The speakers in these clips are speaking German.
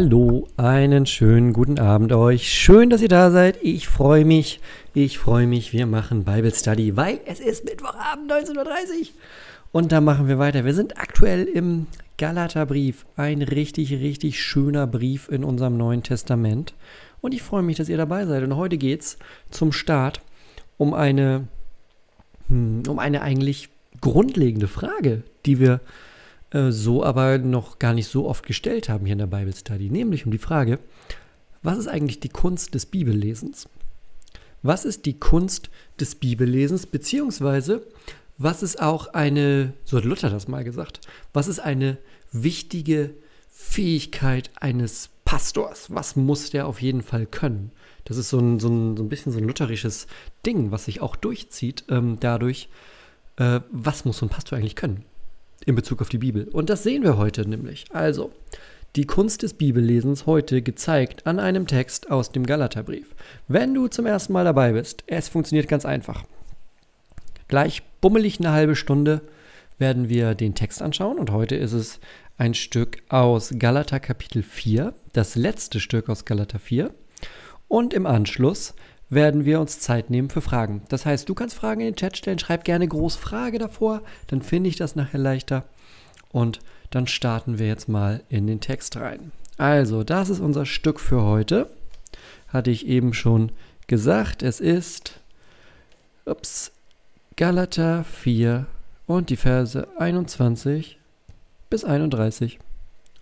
Hallo, einen schönen guten Abend euch. Schön, dass ihr da seid. Ich freue mich. Ich freue mich. Wir machen Bible Study, weil es ist Mittwochabend 19.30 Uhr. Und da machen wir weiter. Wir sind aktuell im Galaterbrief. Ein richtig, richtig schöner Brief in unserem Neuen Testament. Und ich freue mich, dass ihr dabei seid. Und heute geht es zum Start um eine, hm, um eine eigentlich grundlegende Frage, die wir äh, so aber noch gar nicht so oft gestellt haben hier in der Bible Study, nämlich um die Frage, was ist eigentlich die Kunst des Bibellesens? Was ist die Kunst des Bibellesens, beziehungsweise was ist auch eine, so hat Luther das mal gesagt, was ist eine wichtige Fähigkeit eines Pastors? Was muss der auf jeden Fall können? Das ist so ein, so ein, so ein bisschen so ein lutherisches Ding, was sich auch durchzieht, ähm, dadurch, äh, was muss so ein Pastor eigentlich können? In Bezug auf die Bibel. Und das sehen wir heute nämlich. Also, die Kunst des Bibellesens heute gezeigt an einem Text aus dem Galaterbrief. Wenn du zum ersten Mal dabei bist, es funktioniert ganz einfach. Gleich bummelig eine halbe Stunde werden wir den Text anschauen und heute ist es ein Stück aus Galater Kapitel 4, das letzte Stück aus Galater 4. Und im Anschluss werden wir uns Zeit nehmen für Fragen. Das heißt, du kannst Fragen in den Chat stellen, schreib gerne groß Frage davor, dann finde ich das nachher leichter. Und dann starten wir jetzt mal in den Text rein. Also, das ist unser Stück für heute. Hatte ich eben schon gesagt. Es ist ups, Galater 4 und die Verse 21 bis 31.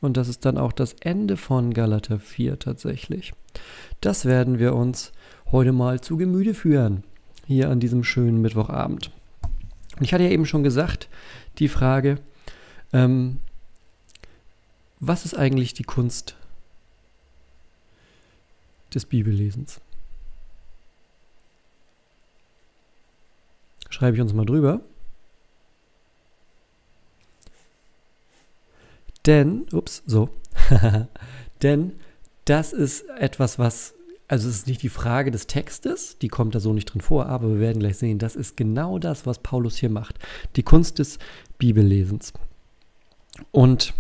Und das ist dann auch das Ende von Galater 4 tatsächlich. Das werden wir uns heute mal zu Gemüte führen, hier an diesem schönen Mittwochabend. Und ich hatte ja eben schon gesagt, die Frage, ähm, was ist eigentlich die Kunst des Bibellesens? Schreibe ich uns mal drüber. Denn, ups, so, denn das ist etwas, was also es ist nicht die Frage des Textes, die kommt da so nicht drin vor, aber wir werden gleich sehen, das ist genau das, was Paulus hier macht. Die Kunst des Bibellesens. Und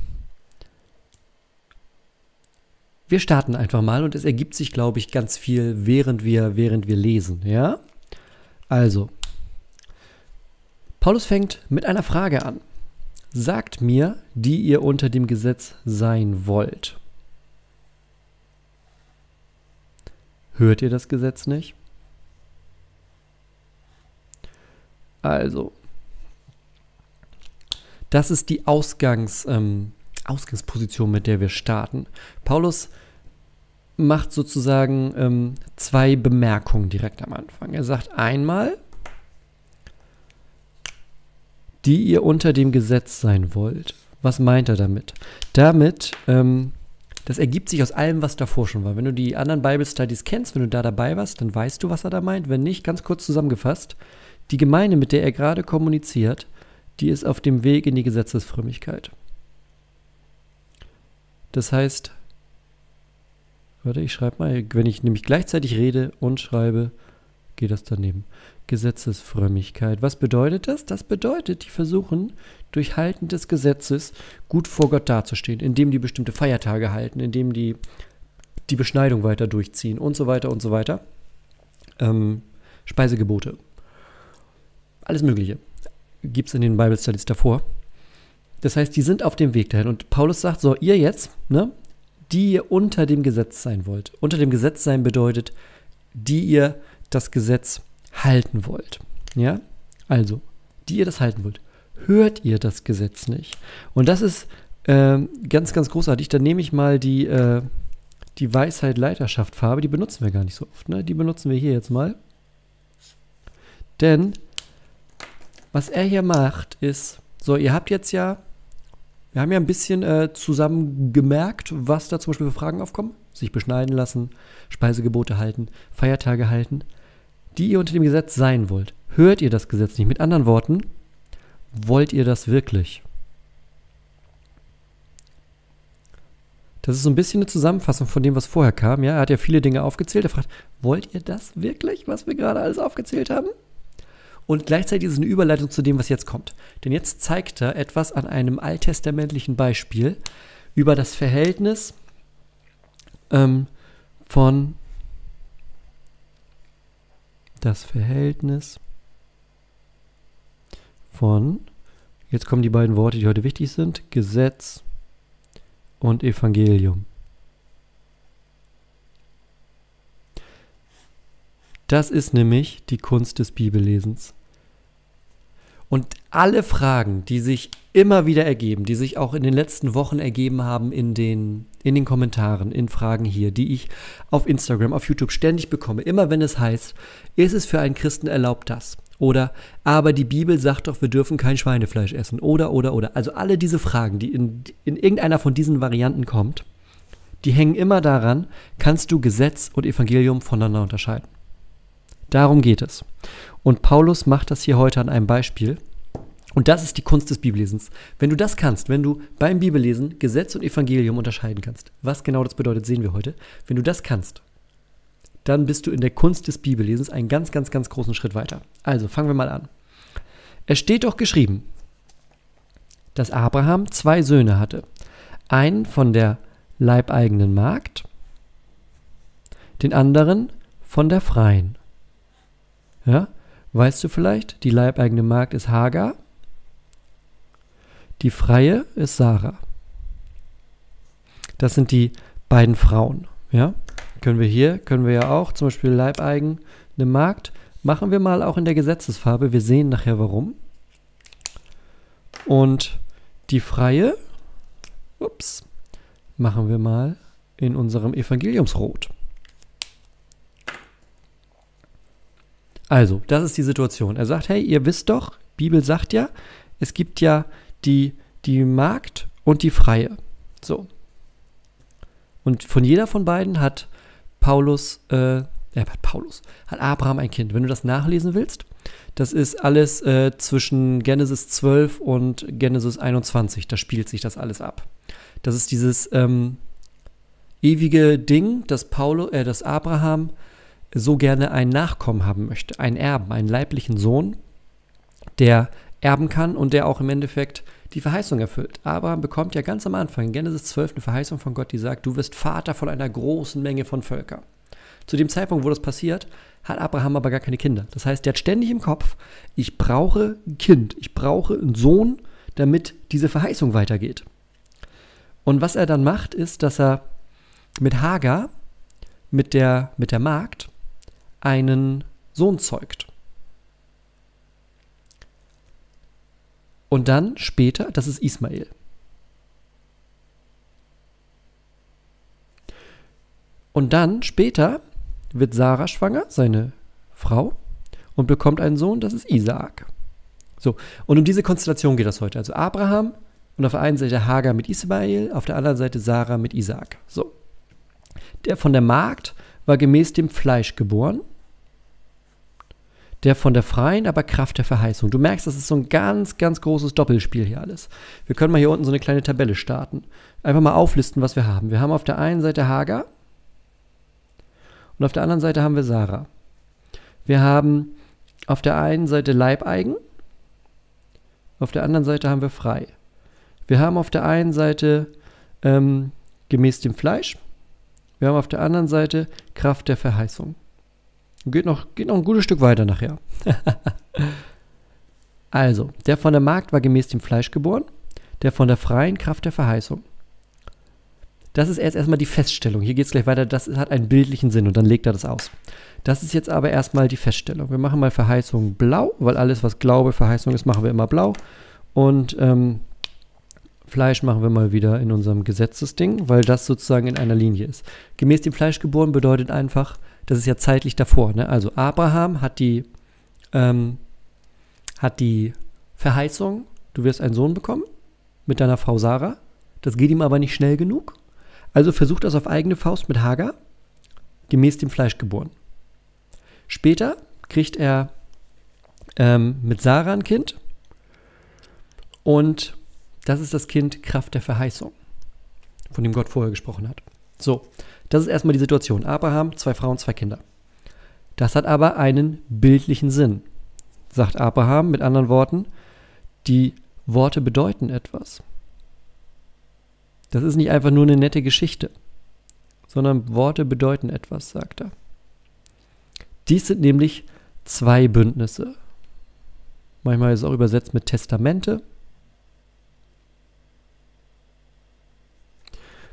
wir starten einfach mal und es ergibt sich, glaube ich, ganz viel, während wir, während wir lesen. Ja? Also, Paulus fängt mit einer Frage an. Sagt mir, die ihr unter dem Gesetz sein wollt. Hört ihr das Gesetz nicht? Also, das ist die Ausgangs, ähm, Ausgangsposition, mit der wir starten. Paulus macht sozusagen ähm, zwei Bemerkungen direkt am Anfang. Er sagt einmal, die ihr unter dem Gesetz sein wollt. Was meint er damit? Damit ähm, das ergibt sich aus allem, was davor schon war. Wenn du die anderen Bible Studies kennst, wenn du da dabei warst, dann weißt du, was er da meint. Wenn nicht, ganz kurz zusammengefasst, die Gemeinde, mit der er gerade kommuniziert, die ist auf dem Weg in die Gesetzesfrömmigkeit. Das heißt, warte, ich schreibe mal, wenn ich nämlich gleichzeitig rede und schreibe, geht das daneben. Gesetzesfrömmigkeit. Was bedeutet das? Das bedeutet, die versuchen durch Halten des Gesetzes gut vor Gott dazustehen, indem die bestimmte Feiertage halten, indem die die Beschneidung weiter durchziehen und so weiter und so weiter. Ähm, Speisegebote. Alles Mögliche gibt es in den Bible Studies davor. Das heißt, die sind auf dem Weg dahin. Und Paulus sagt, so, ihr jetzt, ne, die ihr unter dem Gesetz sein wollt. Unter dem Gesetz sein bedeutet, die ihr das Gesetz halten wollt. Ja? Also, die ihr das halten wollt. Hört ihr das Gesetz nicht? Und das ist äh, ganz, ganz großartig. Dann nehme ich mal die, äh, die Weisheit Leiterschaft Farbe. Die benutzen wir gar nicht so oft. Ne? Die benutzen wir hier jetzt mal. Denn was er hier macht, ist, so, ihr habt jetzt ja wir haben ja ein bisschen äh, zusammen gemerkt, was da zum Beispiel für Fragen aufkommen. Sich beschneiden lassen, Speisegebote halten, Feiertage halten, die ihr unter dem Gesetz sein wollt. Hört ihr das Gesetz nicht? Mit anderen Worten, wollt ihr das wirklich? Das ist so ein bisschen eine Zusammenfassung von dem, was vorher kam. Ja, er hat ja viele Dinge aufgezählt. Er fragt, wollt ihr das wirklich, was wir gerade alles aufgezählt haben? Und gleichzeitig ist es eine Überleitung zu dem, was jetzt kommt. Denn jetzt zeigt er etwas an einem alttestamentlichen Beispiel über das Verhältnis ähm, von das Verhältnis von, jetzt kommen die beiden Worte, die heute wichtig sind, Gesetz und Evangelium. Das ist nämlich die Kunst des Bibellesens. Und alle Fragen, die sich immer wieder ergeben, die sich auch in den letzten Wochen ergeben haben in den, in den Kommentaren, in Fragen hier, die ich auf Instagram, auf YouTube ständig bekomme, immer wenn es heißt, ist es für einen Christen erlaubt das? Oder, aber die Bibel sagt doch, wir dürfen kein Schweinefleisch essen. Oder, oder, oder. Also alle diese Fragen, die in, in irgendeiner von diesen Varianten kommt, die hängen immer daran, kannst du Gesetz und Evangelium voneinander unterscheiden. Darum geht es. Und Paulus macht das hier heute an einem Beispiel. Und das ist die Kunst des Bibellesens. Wenn du das kannst, wenn du beim Bibellesen Gesetz und Evangelium unterscheiden kannst, was genau das bedeutet, sehen wir heute. Wenn du das kannst, dann bist du in der Kunst des Bibellesens einen ganz, ganz, ganz großen Schritt weiter. Also fangen wir mal an. Es steht doch geschrieben, dass Abraham zwei Söhne hatte. Einen von der leibeigenen Magd, den anderen von der freien. Ja? Weißt du vielleicht, die leibeigene Magd ist Hagar, die freie ist Sarah. Das sind die beiden Frauen. Ja? Können wir hier, können wir ja auch, zum Beispiel leibeigene Magd, machen wir mal auch in der Gesetzesfarbe. Wir sehen nachher warum. Und die freie, ups, machen wir mal in unserem Evangeliumsrot. Also, das ist die Situation. Er sagt, hey, ihr wisst doch, Bibel sagt ja, es gibt ja die, die Magd und die Freie. So. Und von jeder von beiden hat Paulus, äh, äh, Paulus, hat Abraham ein Kind. Wenn du das nachlesen willst, das ist alles äh, zwischen Genesis 12 und Genesis 21. Da spielt sich das alles ab. Das ist dieses ähm, ewige Ding, dass, Paulo, äh, dass Abraham so gerne einen Nachkommen haben möchte, einen Erben, einen leiblichen Sohn, der erben kann und der auch im Endeffekt die Verheißung erfüllt. Abraham bekommt ja ganz am Anfang in Genesis 12 eine Verheißung von Gott, die sagt, du wirst Vater von einer großen Menge von Völkern. Zu dem Zeitpunkt, wo das passiert, hat Abraham aber gar keine Kinder. Das heißt, der hat ständig im Kopf, ich brauche ein Kind, ich brauche einen Sohn, damit diese Verheißung weitergeht. Und was er dann macht, ist, dass er mit Hagar, mit der, mit der Magd, einen Sohn zeugt. Und dann später, das ist Ismael. Und dann später wird Sarah schwanger, seine Frau, und bekommt einen Sohn, das ist Isaak. So, und um diese Konstellation geht das heute. Also Abraham und auf der einen Seite Hagar mit Ismael, auf der anderen Seite Sarah mit Isaak. So. Der von der Magd war gemäß dem Fleisch geboren, der von der freien, aber Kraft der Verheißung. Du merkst, das ist so ein ganz, ganz großes Doppelspiel hier alles. Wir können mal hier unten so eine kleine Tabelle starten. Einfach mal auflisten, was wir haben. Wir haben auf der einen Seite Hagar und auf der anderen Seite haben wir Sarah. Wir haben auf der einen Seite Leibeigen, auf der anderen Seite haben wir frei. Wir haben auf der einen Seite ähm, gemäß dem Fleisch Wir haben auf der anderen Seite Kraft der Verheißung. Geht noch, geht noch ein gutes Stück weiter nachher. also, der von der Magd war gemäß dem Fleisch geboren, der von der freien Kraft der Verheißung. Das ist erst erstmal die Feststellung. Hier geht es gleich weiter. Das hat einen bildlichen Sinn und dann legt er das aus. Das ist jetzt aber erstmal die Feststellung. Wir machen mal Verheißung blau, weil alles, was Glaube, Verheißung ist, machen wir immer blau. Und ähm, Fleisch machen wir mal wieder in unserem Gesetzesding, weil das sozusagen in einer Linie ist. Gemäß dem Fleisch geboren bedeutet einfach, das ist ja zeitlich davor. Ne? Also Abraham hat die, ähm, hat die Verheißung, du wirst einen Sohn bekommen mit deiner Frau Sarah. Das geht ihm aber nicht schnell genug. Also versucht das auf eigene Faust mit Hagar, gemäß dem Fleisch geboren. Später kriegt er ähm, mit Sarah ein Kind und das ist das Kind Kraft der Verheißung, von dem Gott vorher gesprochen hat. So, das ist erstmal die Situation. Abraham, zwei Frauen, zwei Kinder. Das hat aber einen bildlichen Sinn, sagt Abraham mit anderen Worten. Die Worte bedeuten etwas. Das ist nicht einfach nur eine nette Geschichte, sondern Worte bedeuten etwas, sagt er. Dies sind nämlich zwei Bündnisse. Manchmal ist es auch übersetzt mit Testamente,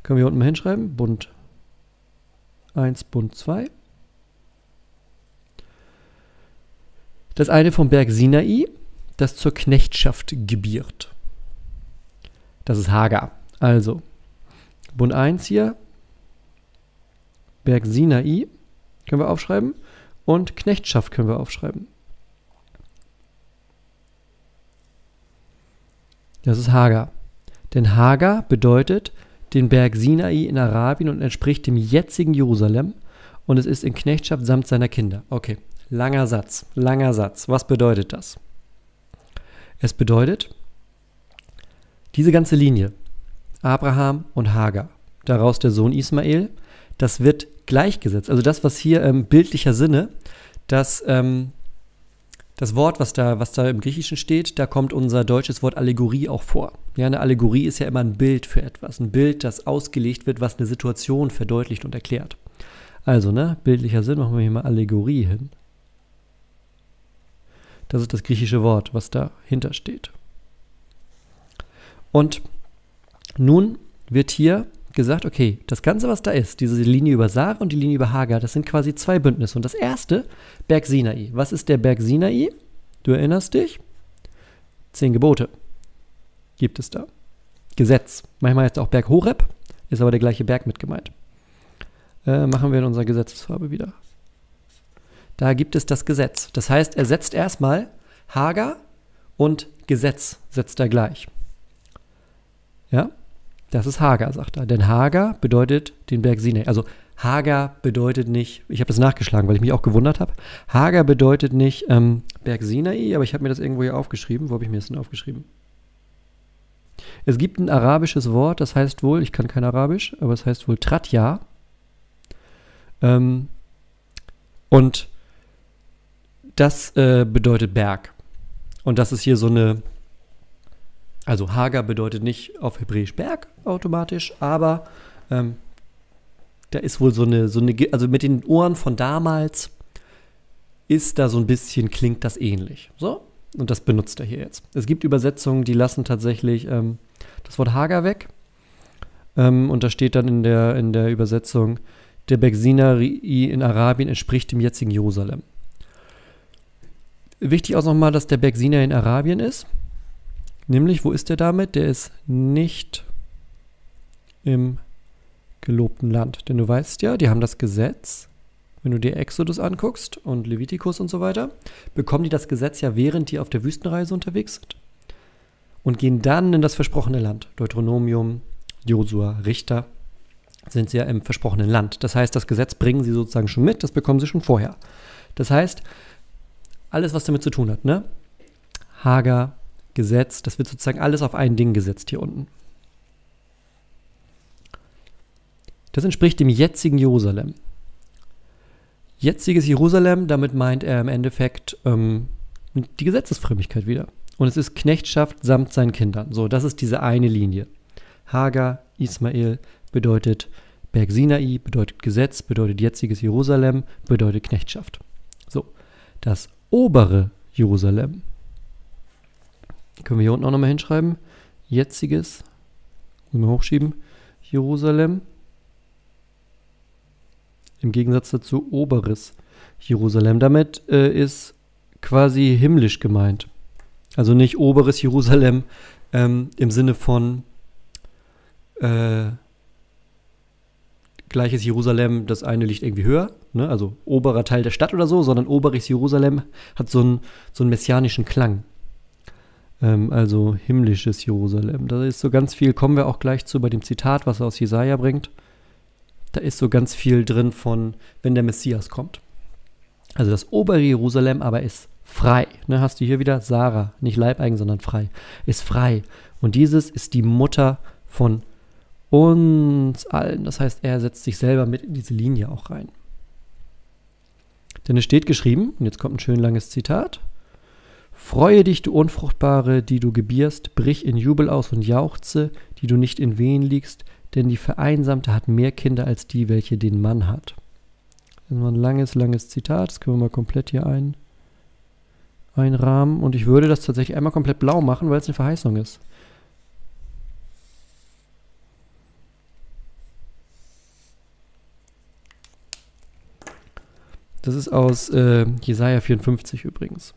Können wir unten mal hinschreiben. Bund 1, Bund 2. Das eine vom Berg Sinai, das zur Knechtschaft gebiert. Das ist Hagar. Also, Bund 1 hier, Berg Sinai können wir aufschreiben und Knechtschaft können wir aufschreiben. Das ist Hagar. Denn Hagar bedeutet den Berg Sinai in Arabien und entspricht dem jetzigen Jerusalem und es ist in Knechtschaft samt seiner Kinder. Okay, langer Satz, langer Satz. Was bedeutet das? Es bedeutet, diese ganze Linie, Abraham und Hagar, daraus der Sohn Ismael, das wird gleichgesetzt. Also das, was hier im ähm, bildlicher Sinne, das ähm, das Wort, was da, was da im Griechischen steht, da kommt unser deutsches Wort Allegorie auch vor. Ja, eine Allegorie ist ja immer ein Bild für etwas, ein Bild, das ausgelegt wird, was eine Situation verdeutlicht und erklärt. Also, ne, bildlicher Sinn, machen wir hier mal Allegorie hin. Das ist das griechische Wort, was dahinter steht. Und nun wird hier gesagt, okay, das Ganze, was da ist, diese Linie über Sarah und die Linie über Hagar, das sind quasi zwei Bündnisse. Und das erste, Berg Sinai. Was ist der Berg Sinai? Du erinnerst dich? Zehn Gebote gibt es da. Gesetz. Manchmal ist auch Berg Horeb, ist aber der gleiche Berg mit gemeint. Äh, machen wir in unserer Gesetzesfarbe wieder. Da gibt es das Gesetz. Das heißt, er setzt erstmal Hagar und Gesetz setzt er gleich. Ja? Das ist Hagar, sagt er. Denn Hagar bedeutet den Berg Sinai. Also Hagar bedeutet nicht, ich habe das nachgeschlagen, weil ich mich auch gewundert habe. Hagar bedeutet nicht ähm, Berg Sinai, aber ich habe mir das irgendwo hier aufgeschrieben. Wo habe ich mir das denn aufgeschrieben? Es gibt ein arabisches Wort, das heißt wohl, ich kann kein Arabisch, aber es heißt wohl Tratja. Ähm, und das äh, bedeutet Berg. Und das ist hier so eine also Hagar bedeutet nicht auf Hebräisch Berg automatisch, aber ähm, da ist wohl so eine, so eine, also mit den Ohren von damals ist da so ein bisschen, klingt das ähnlich. So, und das benutzt er hier jetzt. Es gibt Übersetzungen, die lassen tatsächlich ähm, das Wort Hagar weg. Ähm, und da steht dann in der, in der Übersetzung, der Berg Sinai in Arabien entspricht dem jetzigen Jerusalem. Wichtig auch nochmal, dass der Berg Sinai in Arabien ist. Nämlich, wo ist der damit? Der ist nicht im gelobten Land. Denn du weißt ja, die haben das Gesetz, wenn du dir Exodus anguckst und Levitikus und so weiter, bekommen die das Gesetz ja, während die auf der Wüstenreise unterwegs sind. Und gehen dann in das versprochene Land. Deuteronomium, Josua, Richter sind sie ja im versprochenen Land. Das heißt, das Gesetz bringen sie sozusagen schon mit, das bekommen sie schon vorher. Das heißt, alles, was damit zu tun hat, ne? Hagar, Gesetz, das wird sozusagen alles auf ein Ding gesetzt hier unten. Das entspricht dem jetzigen Jerusalem. Jetziges Jerusalem, damit meint er im Endeffekt ähm, die Gesetzesfrömmigkeit wieder. Und es ist Knechtschaft samt seinen Kindern. So, das ist diese eine Linie. Hagar, Ismael bedeutet Berg Sinai bedeutet Gesetz, bedeutet jetziges Jerusalem, bedeutet Knechtschaft. So, das obere Jerusalem. Können wir hier unten auch nochmal hinschreiben. Jetziges, wir hochschieben, Jerusalem. Im Gegensatz dazu oberes Jerusalem. Damit äh, ist quasi himmlisch gemeint. Also nicht oberes Jerusalem ähm, im Sinne von äh, gleiches Jerusalem, das eine liegt irgendwie höher, ne? also oberer Teil der Stadt oder so, sondern oberes Jerusalem hat so einen, so einen messianischen Klang. Ähm, also himmlisches Jerusalem. Da ist so ganz viel, kommen wir auch gleich zu bei dem Zitat, was er aus Jesaja bringt. Da ist so ganz viel drin von, wenn der Messias kommt. Also das obere Jerusalem aber ist frei. Ne, hast du hier wieder Sarah, nicht leibeigen, sondern frei. Ist frei. Und dieses ist die Mutter von uns allen. Das heißt, er setzt sich selber mit in diese Linie auch rein. Denn es steht geschrieben, und jetzt kommt ein schön langes Zitat. Freue dich, du Unfruchtbare, die du gebierst, brich in Jubel aus und jauchze, die du nicht in Wehen liegst, denn die Vereinsamte hat mehr Kinder als die, welche den Mann hat. Das ist ein langes, langes Zitat, das können wir mal komplett hier ein, einrahmen. Und ich würde das tatsächlich einmal komplett blau machen, weil es eine Verheißung ist. Das ist aus äh, Jesaja 54 übrigens.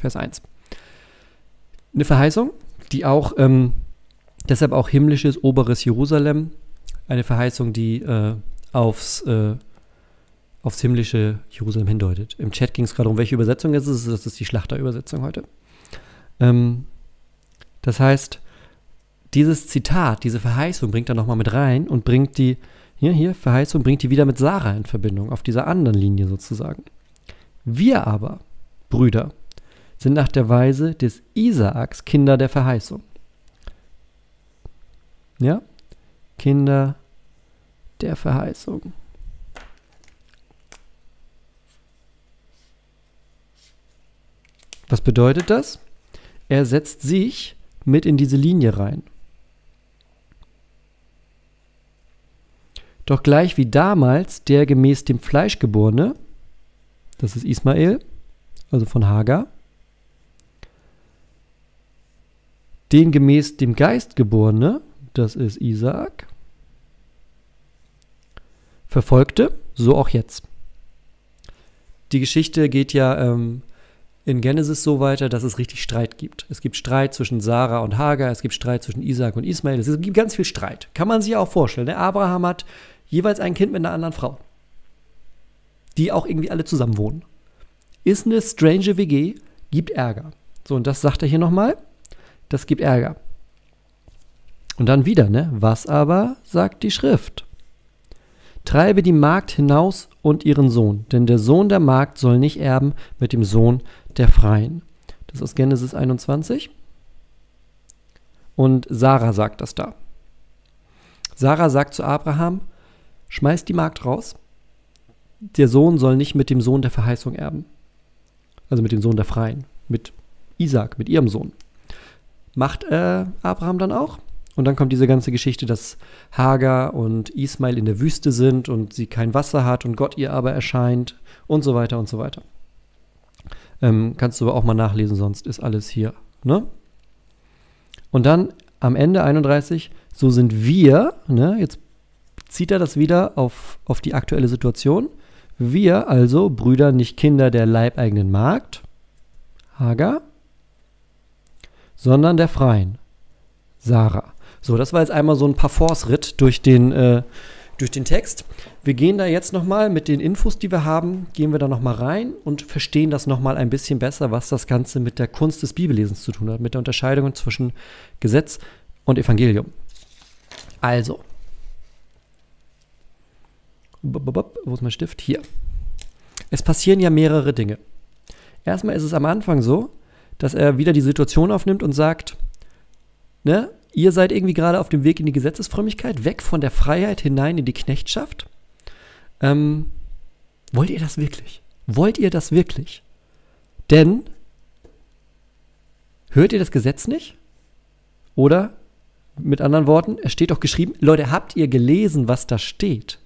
Vers 1. Eine Verheißung, die auch, ähm, deshalb auch himmlisches oberes Jerusalem, eine Verheißung, die äh, aufs, äh, aufs himmlische Jerusalem hindeutet. Im Chat ging es gerade um, welche Übersetzung es ist. Das ist die Schlachterübersetzung heute. Ähm, das heißt, dieses Zitat, diese Verheißung bringt er nochmal mit rein und bringt die hier, hier, Verheißung bringt die wieder mit Sarah in Verbindung, auf dieser anderen Linie sozusagen. Wir aber, Brüder, sind nach der Weise des Isaaks Kinder der Verheißung. Ja? Kinder der Verheißung. Was bedeutet das? Er setzt sich mit in diese Linie rein. Doch gleich wie damals der gemäß dem Fleisch geborene, das ist Ismael, also von Hagar, den gemäß dem Geist geborene, das ist Isaak, verfolgte, so auch jetzt. Die Geschichte geht ja ähm, in Genesis so weiter, dass es richtig Streit gibt. Es gibt Streit zwischen Sarah und Hagar, es gibt Streit zwischen Isaac und Ismael, es gibt ganz viel Streit. Kann man sich auch vorstellen. Der Abraham hat jeweils ein Kind mit einer anderen Frau. Die auch irgendwie alle zusammen wohnen. Ist eine strange WG, gibt Ärger. So, und das sagt er hier nochmal. Das gibt Ärger. Und dann wieder, ne? Was aber sagt die Schrift? Treibe die Magd hinaus und ihren Sohn, denn der Sohn der Magd soll nicht erben mit dem Sohn der Freien. Das ist Genesis 21. Und Sarah sagt das da. Sarah sagt zu Abraham, schmeißt die Magd raus. Der Sohn soll nicht mit dem Sohn der Verheißung erben. Also mit dem Sohn der Freien. Mit Isaac, mit ihrem Sohn. Macht äh, Abraham dann auch. Und dann kommt diese ganze Geschichte, dass Hagar und Ismail in der Wüste sind und sie kein Wasser hat und Gott ihr aber erscheint und so weiter und so weiter. Ähm, kannst du aber auch mal nachlesen, sonst ist alles hier. Ne? Und dann am Ende 31, so sind wir, ne, jetzt zieht er das wieder auf, auf die aktuelle Situation. Wir also, Brüder, nicht Kinder der leibeigenen Magd, Hagar, sondern der Freien, Sarah. So, das war jetzt einmal so ein Parforce-Ritt durch den, äh, durch den Text. Wir gehen da jetzt nochmal mit den Infos, die wir haben, gehen wir da nochmal rein und verstehen das nochmal ein bisschen besser, was das Ganze mit der Kunst des Bibellesens zu tun hat, mit der Unterscheidung zwischen Gesetz und Evangelium. Also, wo ist mein Stift? Hier. Es passieren ja mehrere Dinge. Erstmal ist es am Anfang so, dass er wieder die Situation aufnimmt und sagt, ne, ihr seid irgendwie gerade auf dem Weg in die Gesetzesfrömmigkeit, weg von der Freiheit hinein in die Knechtschaft. Ähm, wollt ihr das wirklich? Wollt ihr das wirklich? Denn hört ihr das Gesetz nicht? Oder Mit anderen Worten, es steht doch geschrieben, Leute, habt ihr gelesen, was da steht?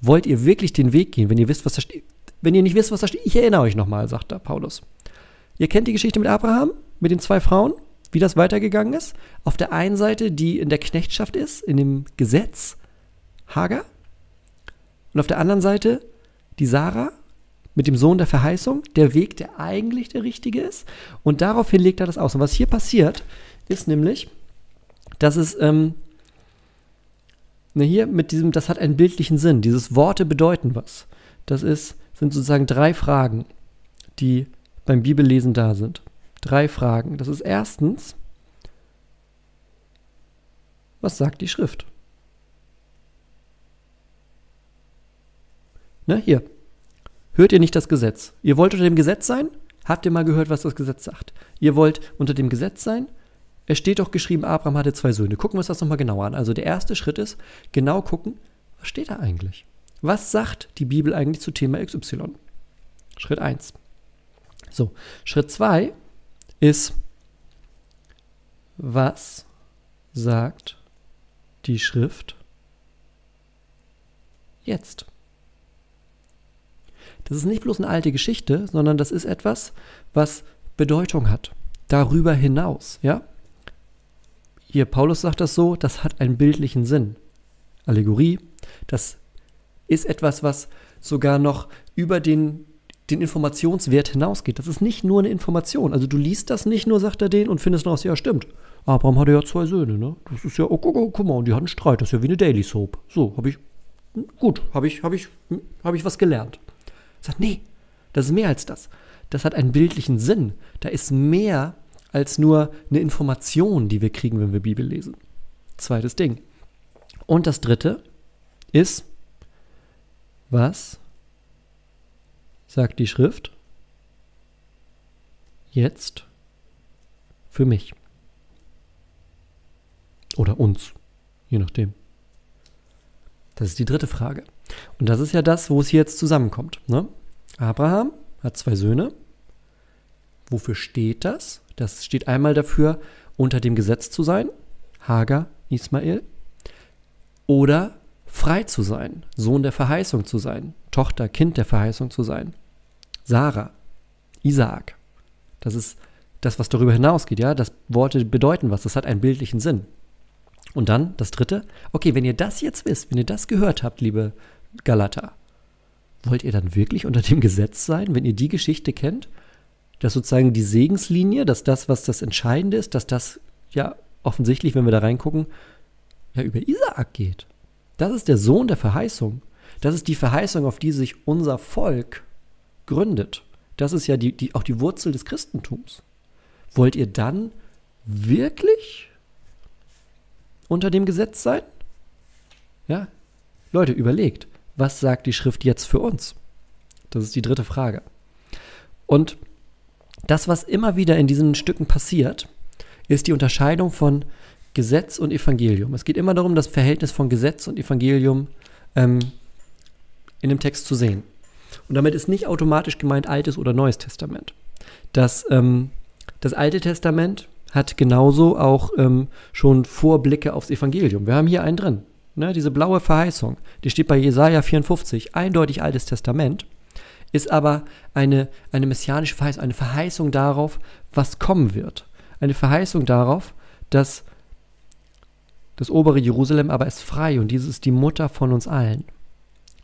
Wollt ihr wirklich den Weg gehen, wenn ihr wisst, was da steht? Wenn ihr nicht wisst, was da steht, ich erinnere euch nochmal, sagt da Paulus. Ihr kennt die Geschichte mit Abraham, mit den zwei Frauen, wie das weitergegangen ist. Auf der einen Seite, die in der Knechtschaft ist, in dem Gesetz, Hagar. Und auf der anderen Seite die Sarah mit dem Sohn der Verheißung, der Weg, der eigentlich der richtige ist. Und daraufhin legt er das aus. Und was hier passiert, ist nämlich, dass es, ähm, ne, hier mit diesem, das hat einen bildlichen Sinn. Dieses Worte bedeuten was. Das ist, sind sozusagen drei Fragen, die beim Bibellesen da sind. Drei Fragen. Das ist erstens, was sagt die Schrift? Ne, hier. Hört ihr nicht das Gesetz? Ihr wollt unter dem Gesetz sein? Habt ihr mal gehört, was das Gesetz sagt? Ihr wollt unter dem Gesetz sein? Es steht doch geschrieben, Abraham hatte zwei Söhne. Gucken wir uns das nochmal genauer an. Also der erste Schritt ist, genau gucken, was steht da eigentlich? Was sagt die Bibel eigentlich zu Thema XY? Schritt 1. So, Schritt 2 ist, was sagt die Schrift jetzt? Das ist nicht bloß eine alte Geschichte, sondern das ist etwas, was Bedeutung hat. Darüber hinaus, ja? Hier, Paulus sagt das so, das hat einen bildlichen Sinn. Allegorie, das ist etwas, was sogar noch über den, den Informationswert hinausgeht. Das ist nicht nur eine Information. Also du liest das nicht nur, sagt er den, und findest noch, ja, stimmt. Abraham hatte ja zwei Söhne, ne? Das ist ja, oh, guck, oh, guck mal, und die hatten Streit, das ist ja wie eine Daily Soap. So, habe ich, gut, habe ich, habe ich, habe ich was gelernt. Sagt, nee, das ist mehr als das. Das hat einen bildlichen Sinn. Da ist mehr als nur eine Information, die wir kriegen, wenn wir Bibel lesen. Zweites Ding. Und das dritte ist, was sagt die Schrift jetzt für mich? Oder uns, je nachdem. Das ist die dritte Frage. Und das ist ja das, wo es hier jetzt zusammenkommt. Ne? Abraham hat zwei Söhne. Wofür steht das? Das steht einmal dafür, unter dem Gesetz zu sein, Hagar, Ismael, oder frei zu sein, Sohn der Verheißung zu sein, Tochter, Kind der Verheißung zu sein. Sarah, Isaak. Das ist das, was darüber hinausgeht, ja. Das Worte bedeuten was, das hat einen bildlichen Sinn. Und dann das dritte, okay, wenn ihr das jetzt wisst, wenn ihr das gehört habt, liebe Galater, wollt ihr dann wirklich unter dem Gesetz sein, wenn ihr die Geschichte kennt? Dass sozusagen die Segenslinie, dass das, was das Entscheidende ist, dass das ja offensichtlich, wenn wir da reingucken, ja über Isaak geht. Das ist der Sohn der Verheißung. Das ist die Verheißung, auf die sich unser Volk gründet. Das ist ja die, die, auch die Wurzel des Christentums. Wollt ihr dann wirklich unter dem Gesetz sein? Ja? Leute, überlegt, was sagt die Schrift jetzt für uns? Das ist die dritte Frage. Und das, was immer wieder in diesen Stücken passiert, ist die Unterscheidung von Gesetz und Evangelium. Es geht immer darum, das Verhältnis von Gesetz und Evangelium ähm, in dem Text zu sehen. Und damit ist nicht automatisch gemeint Altes oder Neues Testament. Das, ähm, das Alte Testament hat genauso auch ähm, schon Vorblicke aufs Evangelium. Wir haben hier einen drin. Ne, diese blaue Verheißung, die steht bei Jesaja 54, eindeutig Altes Testament, ist aber eine, eine messianische Verheißung, eine Verheißung darauf, was kommen wird. Eine Verheißung darauf, dass das obere Jerusalem aber ist frei und dieses ist die Mutter von uns allen.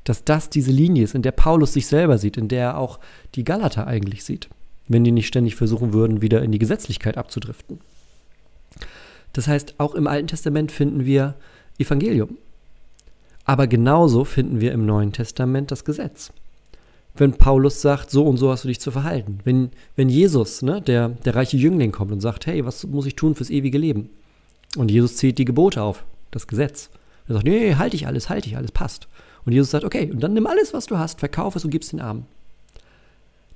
Dass das diese Linie ist, in der Paulus sich selber sieht, in der er auch die Galater eigentlich sieht, wenn die nicht ständig versuchen würden, wieder in die Gesetzlichkeit abzudriften. Das heißt, auch im Alten Testament finden wir Evangelium. Aber genauso finden wir im Neuen Testament das Gesetz. Wenn Paulus sagt, so und so hast du dich zu verhalten. Wenn, wenn Jesus, ne, der, der reiche Jüngling, kommt und sagt, hey, was muss ich tun fürs ewige Leben? Und Jesus zählt die Gebote auf, das Gesetz. Er sagt, nee, halte ich alles, halte ich alles, passt. Und Jesus sagt, okay, und dann nimm alles, was du hast, verkauf es und gib es den Armen.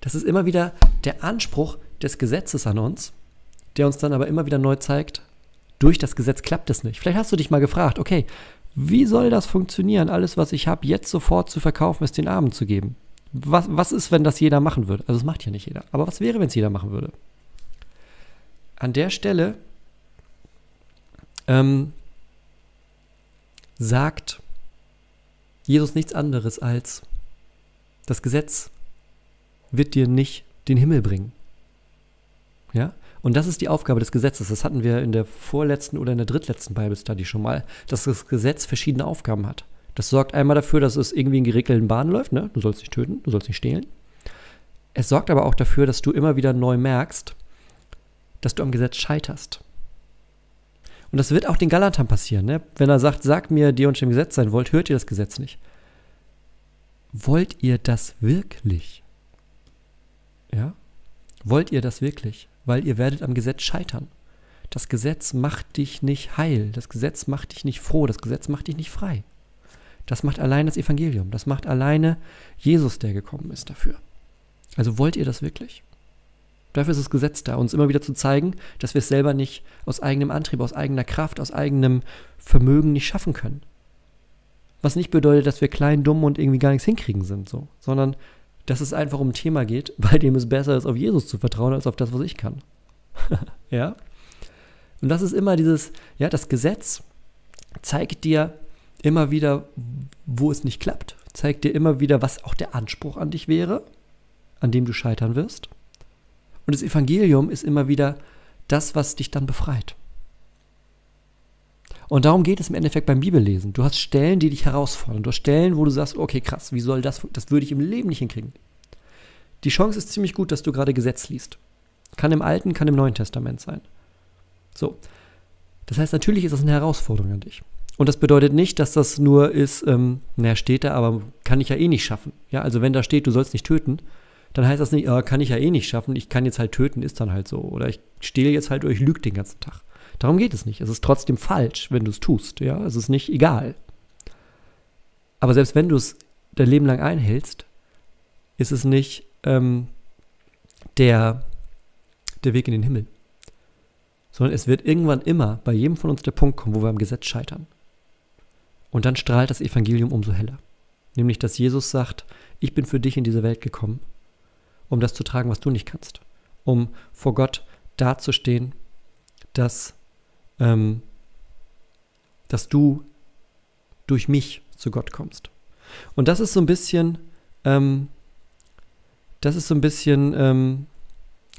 Das ist immer wieder der Anspruch des Gesetzes an uns, der uns dann aber immer wieder neu zeigt, durch das Gesetz klappt es nicht. Vielleicht hast du dich mal gefragt, okay, wie soll das funktionieren, alles, was ich habe, jetzt sofort zu verkaufen, es den Armen zu geben? Was, was ist, wenn das jeder machen würde? Also, es macht ja nicht jeder. Aber was wäre, wenn es jeder machen würde? An der Stelle ähm, sagt Jesus nichts anderes als, das Gesetz wird dir nicht den Himmel bringen. Ja? Und das ist die Aufgabe des Gesetzes. Das hatten wir in der vorletzten oder in der drittletzten Bible Study schon mal, dass das Gesetz verschiedene Aufgaben hat. Das sorgt einmal dafür, dass es irgendwie in geregelten Bahnen läuft. Ne? Du sollst nicht töten, du sollst nicht stehlen. Es sorgt aber auch dafür, dass du immer wieder neu merkst, dass du am Gesetz scheiterst. Und das wird auch den Galatern passieren. Ne? Wenn er sagt, sagt mir, die und dem Gesetz sein wollt, hört ihr das Gesetz nicht. Wollt ihr das wirklich? Ja? Wollt ihr das wirklich? Weil ihr werdet am Gesetz scheitern. Das Gesetz macht dich nicht heil. Das Gesetz macht dich nicht froh. Das Gesetz macht dich nicht frei. Das macht allein das Evangelium. Das macht alleine Jesus, der gekommen ist dafür. Also wollt ihr das wirklich? Dafür ist das Gesetz da, uns immer wieder zu zeigen, dass wir es selber nicht aus eigenem Antrieb, aus eigener Kraft, aus eigenem Vermögen nicht schaffen können. Was nicht bedeutet, dass wir klein, dumm und irgendwie gar nichts hinkriegen sind, so, sondern dass es einfach um ein Thema geht, bei dem es besser ist, auf Jesus zu vertrauen, als auf das, was ich kann. ja? Und das ist immer dieses, ja, das Gesetz zeigt dir immer wieder, wo es nicht klappt. Zeigt dir immer wieder, was auch der Anspruch an dich wäre, an dem du scheitern wirst. Und das Evangelium ist immer wieder das, was dich dann befreit. Und darum geht es im Endeffekt beim Bibellesen. Du hast Stellen, die dich herausfordern. Du hast Stellen, wo du sagst, okay, krass, wie soll das, das würde ich im Leben nicht hinkriegen. Die Chance ist ziemlich gut, dass du gerade Gesetz liest. Kann im Alten, kann im Neuen Testament sein. So. Das heißt, natürlich ist das eine Herausforderung an dich. Und das bedeutet nicht, dass das nur ist, ähm, naja, steht da, aber kann ich ja eh nicht schaffen. Ja, also wenn da steht, du sollst nicht töten, dann heißt das nicht, äh, kann ich ja eh nicht schaffen, ich kann jetzt halt töten, ist dann halt so. Oder ich stehle jetzt halt oder ich lüge den ganzen Tag. Darum geht es nicht. Es ist trotzdem falsch, wenn du es tust. Ja, es ist nicht egal. Aber selbst wenn du es dein Leben lang einhältst, ist es nicht ähm, der, der Weg in den Himmel. Sondern es wird irgendwann immer bei jedem von uns der Punkt kommen, wo wir am Gesetz scheitern. Und dann strahlt das Evangelium umso heller. Nämlich, dass Jesus sagt, ich bin für dich in diese Welt gekommen um das zu tragen, was du nicht kannst. Um vor Gott dazustehen, dass, ähm, dass du durch mich zu Gott kommst. Und das ist so ein bisschen, ähm, das ist so ein bisschen, ähm,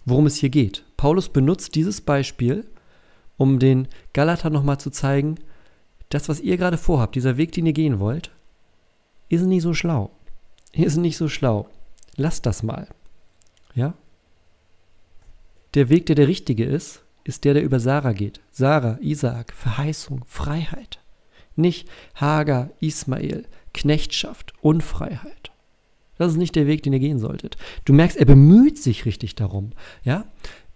worum es hier geht. Paulus benutzt dieses Beispiel, um den Galater nochmal zu zeigen, das, was ihr gerade vorhabt, dieser Weg, den ihr gehen wollt, ist nicht so schlau. Ist nicht so schlau. Lasst das mal. Ja? Der Weg, der der richtige ist, ist der, der über Sarah geht. Sarah, Isaak, Verheißung, Freiheit. Nicht Hagar, Ismael, Knechtschaft, Unfreiheit. Das ist nicht der Weg, den ihr gehen solltet. Du merkst, er bemüht sich richtig darum. Ja?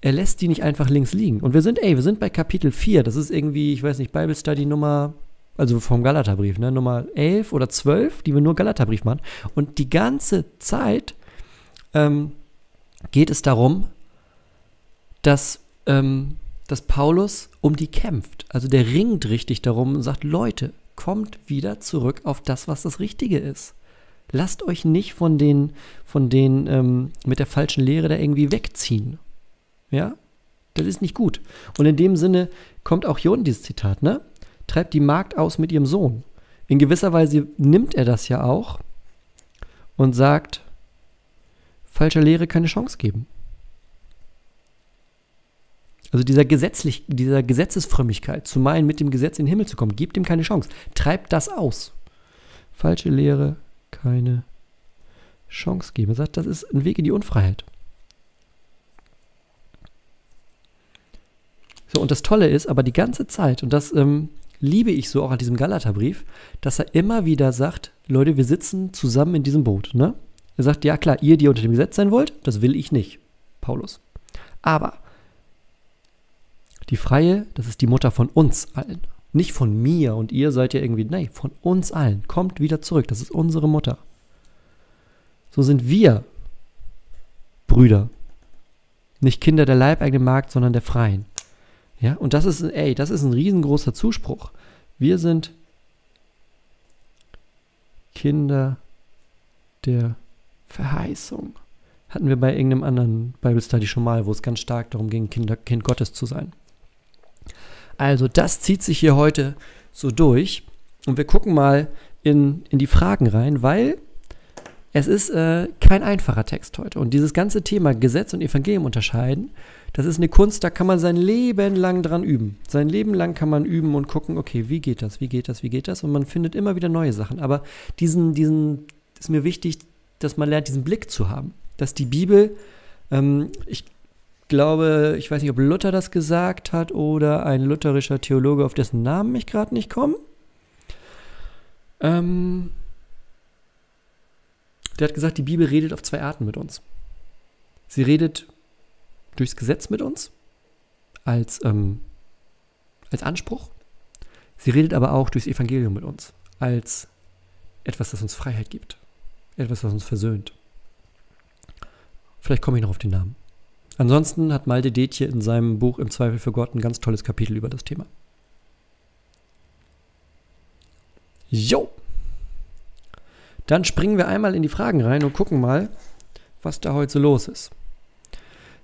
Er lässt die nicht einfach links liegen. Und wir sind, ey, wir sind bei Kapitel 4. Das ist irgendwie, ich weiß nicht, Bible Study Nummer, also vom Galaterbrief, ne, Nummer 11 oder 12, die wir nur Galaterbrief machen. Und die ganze Zeit ähm, geht es darum, dass, ähm, dass Paulus um die kämpft. Also der ringt richtig darum und sagt, Leute, kommt wieder zurück auf das, was das Richtige ist. Lasst euch nicht von den, von den ähm, mit der falschen Lehre da irgendwie wegziehen. Ja? Das ist nicht gut. Und in dem Sinne kommt auch hier unten dieses Zitat, ne? Treibt die Magd aus mit ihrem Sohn. In gewisser Weise nimmt er das ja auch und sagt, falscher Lehre keine Chance geben. Also dieser, gesetzlich, dieser Gesetzesfrömmigkeit, zu meinen, mit dem Gesetz in den Himmel zu kommen, gibt ihm keine Chance. Treibt das aus. Falsche Lehre keine Chance geben. Er sagt, das ist ein Weg in die Unfreiheit. So, und das Tolle ist aber die ganze Zeit, und das ähm, liebe ich so auch an diesem Galaterbrief, dass er immer wieder sagt, Leute, wir sitzen zusammen in diesem Boot, ne? Er sagt, ja klar, ihr, die unter dem Gesetz sein wollt, das will ich nicht, Paulus. Aber die Freie, das ist die Mutter von uns allen. Nicht von mir und ihr seid ja irgendwie, nein, von uns allen. Kommt wieder zurück, das ist unsere Mutter. So sind wir Brüder. Nicht Kinder der leibeigenen Magd, sondern der Freien. Ja, und das ist, ey, das ist ein riesengroßer Zuspruch. Wir sind Kinder der Verheißung. Hatten wir bei irgendeinem anderen Bible Study schon mal, wo es ganz stark darum ging, Kinder, Kind Gottes zu sein. Also das zieht sich hier heute so durch. Und wir gucken mal in, in die Fragen rein, weil es ist äh, kein einfacher Text heute. Und dieses ganze Thema Gesetz und Evangelium unterscheiden, das ist eine Kunst, da kann man sein Leben lang dran üben. Sein Leben lang kann man üben und gucken, okay, wie geht das, wie geht das, wie geht das? Und man findet immer wieder neue Sachen. Aber diesen, diesen, ist mir wichtig, dass man lernt, diesen Blick zu haben. Dass die Bibel, ähm, ich glaube, ich weiß nicht, ob Luther das gesagt hat oder ein lutherischer Theologe, auf dessen Namen ich gerade nicht komme. Ähm, der hat gesagt, die Bibel redet auf zwei Arten mit uns. Sie redet durchs Gesetz mit uns als, ähm, als Anspruch. Sie redet aber auch durchs Evangelium mit uns als etwas, das uns Freiheit gibt. Etwas, das uns versöhnt. Vielleicht komme ich noch auf den Namen. Ansonsten hat Malte Detje in seinem Buch Im Zweifel für Gott ein ganz tolles Kapitel über das Thema. Jo! Dann springen wir einmal in die Fragen rein und gucken mal, was da heute so los ist.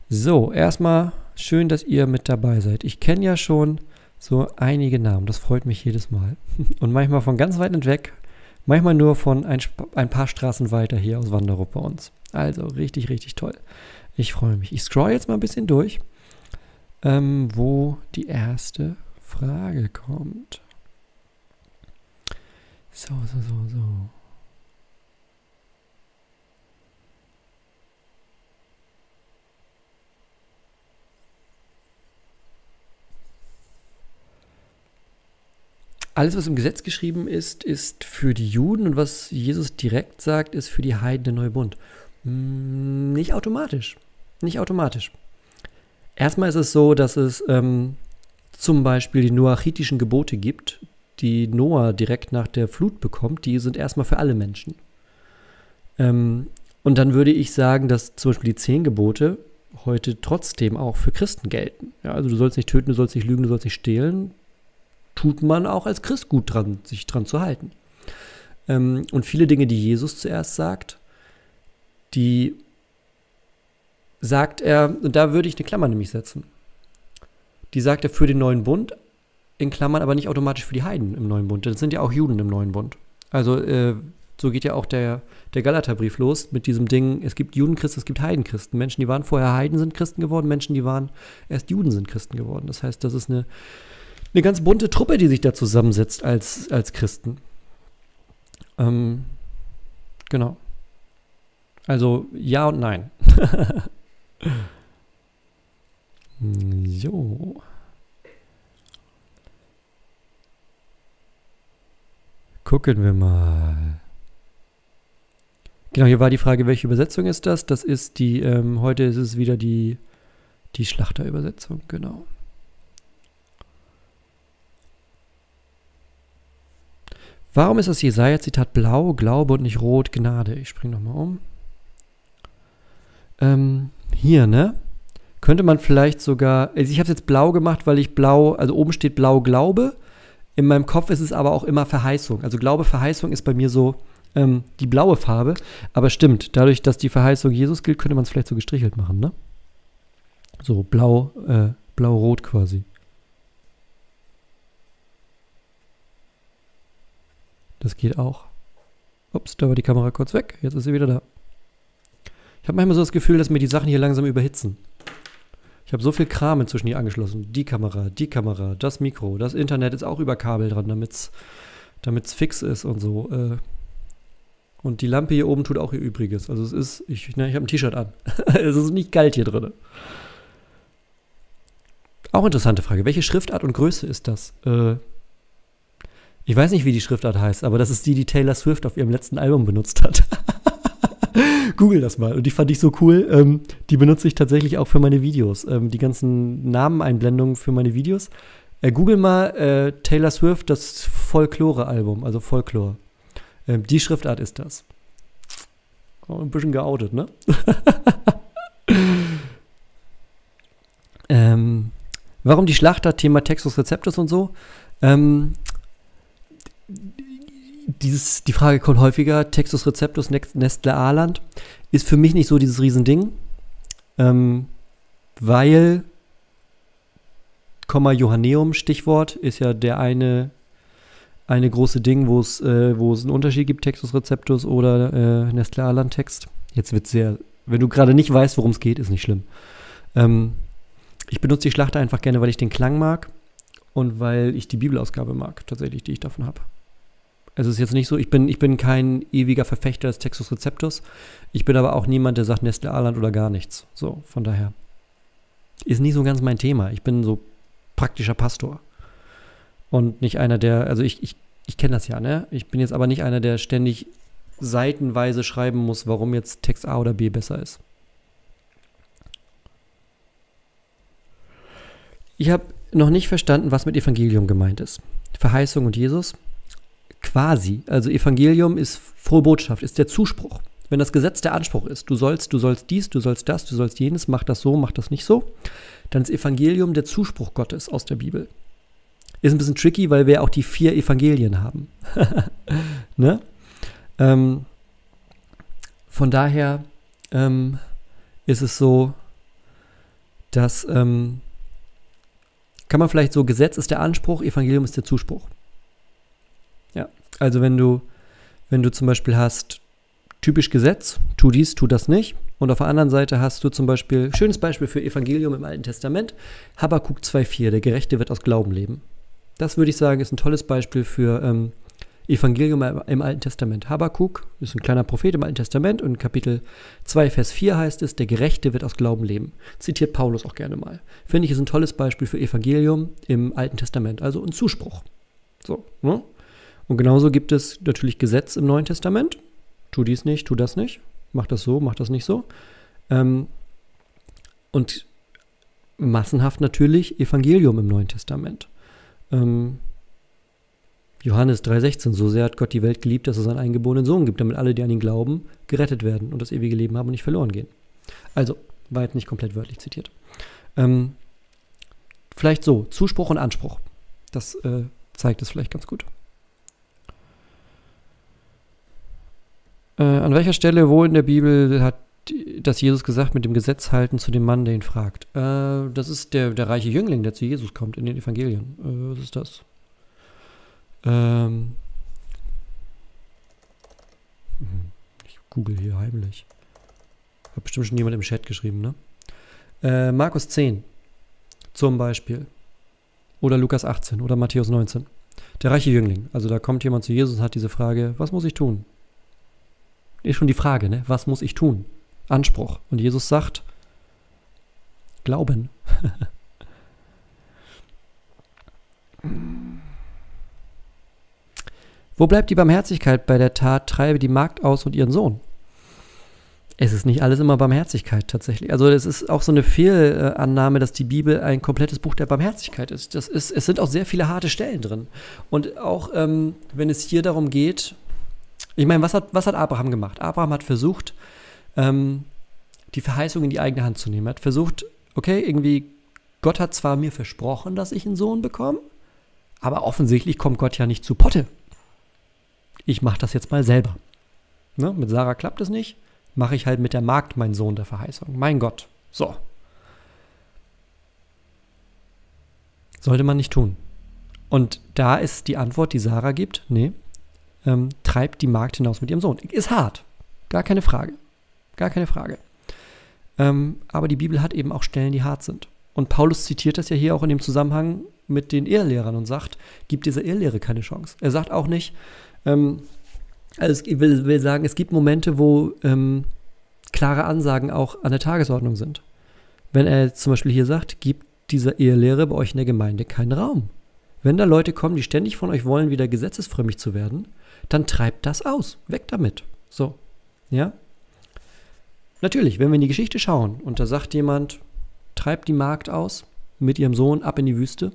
So, erstmal schön, dass ihr mit dabei seid. Ich kenne ja schon so einige Namen, das freut mich jedes Mal. Und manchmal von ganz weit weg, manchmal nur von ein, ein paar Straßen weiter hier aus Wanderup bei uns. Also richtig, richtig toll. Ich freue mich. Ich scroll jetzt mal ein bisschen durch, ähm, wo die erste Frage kommt. So, so, so, so. Alles, was im Gesetz geschrieben ist, ist für die Juden und was Jesus direkt sagt, ist für die Heiden der neue Bund. Hm, nicht automatisch. Nicht automatisch. Erstmal ist es so, dass es ähm, zum Beispiel die noachitischen Gebote gibt, die Noah direkt nach der Flut bekommt. Die sind erstmal für alle Menschen. Ähm, und dann würde ich sagen, dass zum Beispiel die zehn Gebote heute trotzdem auch für Christen gelten. Ja, also du sollst nicht töten, du sollst nicht lügen, du sollst nicht stehlen tut man auch als Christ gut dran, sich dran zu halten. Ähm, und viele Dinge, die Jesus zuerst sagt, die sagt er, und da würde ich eine Klammer nämlich setzen. Die sagt er für den neuen Bund, in Klammern aber nicht automatisch für die Heiden im neuen Bund. Das sind ja auch Juden im neuen Bund. Also äh, so geht ja auch der, der Galaterbrief los mit diesem Ding, es gibt Judenchristen, es gibt Heidenchristen. Menschen, die waren vorher Heiden, sind Christen geworden, Menschen, die waren erst Juden, sind Christen geworden. Das heißt, das ist eine, eine ganz bunte Truppe, die sich da zusammensetzt als, als Christen. Ähm, genau. Also ja und nein. so. Gucken wir mal. Genau, hier war die Frage, welche Übersetzung ist das? Das ist die, ähm, heute ist es wieder die, die Schlachterübersetzung, genau. Warum ist das Jesaja-Zitat blau, Glaube und nicht rot, Gnade? Ich springe nochmal um. Ähm, hier, ne? Könnte man vielleicht sogar, also ich habe es jetzt blau gemacht, weil ich blau, also oben steht blau Glaube. In meinem Kopf ist es aber auch immer Verheißung. Also Glaube, Verheißung ist bei mir so ähm, die blaue Farbe. Aber stimmt, dadurch, dass die Verheißung Jesus gilt, könnte man es vielleicht so gestrichelt machen, ne? So blau, äh, blau-rot quasi. Das geht auch. Ups, da war die Kamera kurz weg. Jetzt ist sie wieder da. Ich habe manchmal so das Gefühl, dass mir die Sachen hier langsam überhitzen. Ich habe so viel Kram inzwischen hier angeschlossen. Die Kamera, die Kamera, das Mikro, das Internet ist auch über Kabel dran, damit es fix ist und so. Äh. Und die Lampe hier oben tut auch ihr Übriges. Also es ist, ich, ich habe ein T-Shirt an. es ist nicht kalt hier drin. Auch interessante Frage. Welche Schriftart und Größe ist das? Äh, ich weiß nicht, wie die Schriftart heißt, aber das ist die, die Taylor Swift auf ihrem letzten Album benutzt hat. Google das mal. Und die fand ich so cool. Ähm, die benutze ich tatsächlich auch für meine Videos. Ähm, die ganzen Nameneinblendungen für meine Videos. Äh, Google mal äh, Taylor Swift, das Folklore-Album, also Folklore. Ähm, die Schriftart ist das. Oh, ein bisschen geoutet, ne? ähm, warum die Schlachter, Thema Textus Rezeptus und so? Ähm, dieses, die Frage kommt häufiger, Textus Receptus Nestle Aland, ist für mich nicht so dieses Riesending, ähm, weil Komma Johanneum, Stichwort, ist ja der eine, eine große Ding, wo es, äh, einen Unterschied gibt, Textus Receptus oder äh, Nestle Aland Text. Jetzt wird sehr, wenn du gerade nicht weißt, worum es geht, ist nicht schlimm. Ähm, ich benutze die Schlachter einfach gerne, weil ich den Klang mag und weil ich die Bibelausgabe mag, tatsächlich, die ich davon habe. Es ist jetzt nicht so, ich bin, ich bin kein ewiger Verfechter des Textus Receptus. Ich bin aber auch niemand, der sagt Nestle Aland oder gar nichts. So, von daher. Ist nicht so ganz mein Thema. Ich bin so praktischer Pastor. Und nicht einer, der, also ich, ich, ich kenne das ja, ne? Ich bin jetzt aber nicht einer, der ständig seitenweise schreiben muss, warum jetzt Text A oder B besser ist. Ich habe noch nicht verstanden, was mit Evangelium gemeint ist. Verheißung und Jesus. Quasi. Also Evangelium ist frohe Botschaft, ist der Zuspruch. Wenn das Gesetz der Anspruch ist, du sollst, du sollst dies, du sollst das, du sollst jenes, mach das so, mach das nicht so, dann ist Evangelium der Zuspruch Gottes aus der Bibel. Ist ein bisschen tricky, weil wir auch die vier Evangelien haben. ne? Ähm, von daher ähm, ist es so, dass ähm, kann man vielleicht so, Gesetz ist der Anspruch, Evangelium ist der Zuspruch. Also wenn du, wenn du zum Beispiel hast, typisch Gesetz, tu dies, tu das nicht. Und auf der anderen Seite hast du zum Beispiel, schönes Beispiel für Evangelium im Alten Testament, Habakkuk 2,4, der Gerechte wird aus Glauben leben. Das würde ich sagen, ist ein tolles Beispiel für ähm, Evangelium im Alten Testament. Habakkuk ist ein kleiner Prophet im Alten Testament und Kapitel 2, Vers 4 heißt es, der Gerechte wird aus Glauben leben. Zitiert Paulus auch gerne mal. Finde ich, ist ein tolles Beispiel für Evangelium im Alten Testament, also ein Zuspruch. So, ne? Und genauso gibt es natürlich Gesetz im Neuen Testament. Tu dies nicht, tu das nicht. Mach das so, mach das nicht so. Ähm, und massenhaft natürlich Evangelium im Neuen Testament. Ähm, Johannes 3,16, so sehr hat Gott die Welt geliebt, dass es einen eingeborenen Sohn gibt, damit alle, die an ihn glauben, gerettet werden und das ewige Leben haben und nicht verloren gehen. Also, jetzt nicht komplett wörtlich zitiert. Ähm, vielleicht so, Zuspruch und Anspruch. Das äh, zeigt es vielleicht ganz gut. Äh, an welcher Stelle, wo in der Bibel hat das Jesus gesagt mit dem Gesetz halten zu dem Mann, der ihn fragt? Äh, das ist der, der reiche Jüngling, der zu Jesus kommt in den Evangelien. Äh, was ist das? Ähm hm, ich google hier heimlich. Hat bestimmt schon jemand im Chat geschrieben, ne? Äh, Markus 10 zum Beispiel. Oder Lukas 18 oder Matthäus 19. Der reiche Jüngling. Also da kommt jemand zu Jesus und hat diese Frage, was muss ich tun? Ist schon die Frage, ne? Was muss ich tun? Anspruch. Und Jesus sagt, Glauben. Wo bleibt die Barmherzigkeit bei der Tat, treibe die Magd aus und ihren Sohn? Es ist nicht alles immer Barmherzigkeit tatsächlich. Also es ist auch so eine Fehlannahme, dass die Bibel ein komplettes Buch der Barmherzigkeit ist. Das ist es sind auch sehr viele harte Stellen drin. Und auch ähm, wenn es hier darum geht, ich meine, was hat, was hat Abraham gemacht? Abraham hat versucht, ähm, die Verheißung in die eigene Hand zu nehmen. Er hat versucht, okay, irgendwie, Gott hat zwar mir versprochen, dass ich einen Sohn bekomme, aber offensichtlich kommt Gott ja nicht zu Potte ich mache das jetzt mal selber. Ne? Mit Sarah klappt es nicht, mache ich halt mit der Magd meinen Sohn der Verheißung. Mein Gott. So. Sollte man nicht tun. Und da ist die Antwort, die Sarah gibt, nee, ähm, treibt die Magd hinaus mit ihrem Sohn. Ist hart. Gar keine Frage. Gar keine Frage. Ähm, aber die Bibel hat eben auch Stellen, die hart sind. Und Paulus zitiert das ja hier auch in dem Zusammenhang mit den Irrlehrern und sagt, gibt dieser Irrlehre keine Chance. Er sagt auch nicht, ähm, also ich will, will, sagen, es gibt Momente, wo ähm, klare Ansagen auch an der Tagesordnung sind. Wenn er zum Beispiel hier sagt, gibt dieser Ehelehre bei euch in der Gemeinde keinen Raum. Wenn da Leute kommen, die ständig von euch wollen, wieder gesetzesfrömmig zu werden, dann treibt das aus. Weg damit. So. Ja? Natürlich, wenn wir in die Geschichte schauen und da sagt jemand, treibt die Magd aus mit ihrem Sohn ab in die Wüste,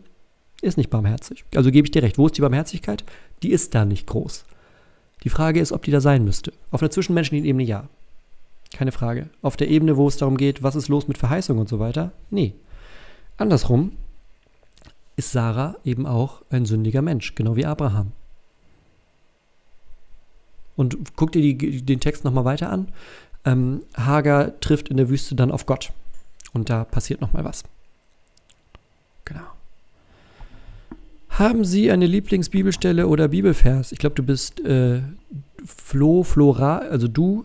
ist nicht barmherzig. Also gebe ich dir recht. Wo ist die Barmherzigkeit? Die ist da nicht groß. Die Frage ist, ob die da sein müsste. Auf einer zwischenmenschlichen Ebene ja. Keine Frage. Auf der Ebene, wo es darum geht, was ist los mit Verheißung und so weiter? Nee. Andersrum ist Sarah eben auch ein sündiger Mensch, genau wie Abraham. Und guck dir die, den Text nochmal weiter an. Ähm, Hagar trifft in der Wüste dann auf Gott. Und da passiert nochmal was. Genau. Haben Sie eine Lieblingsbibelstelle oder Bibelvers? Ich glaube, du bist äh, Flo, Flora, also du,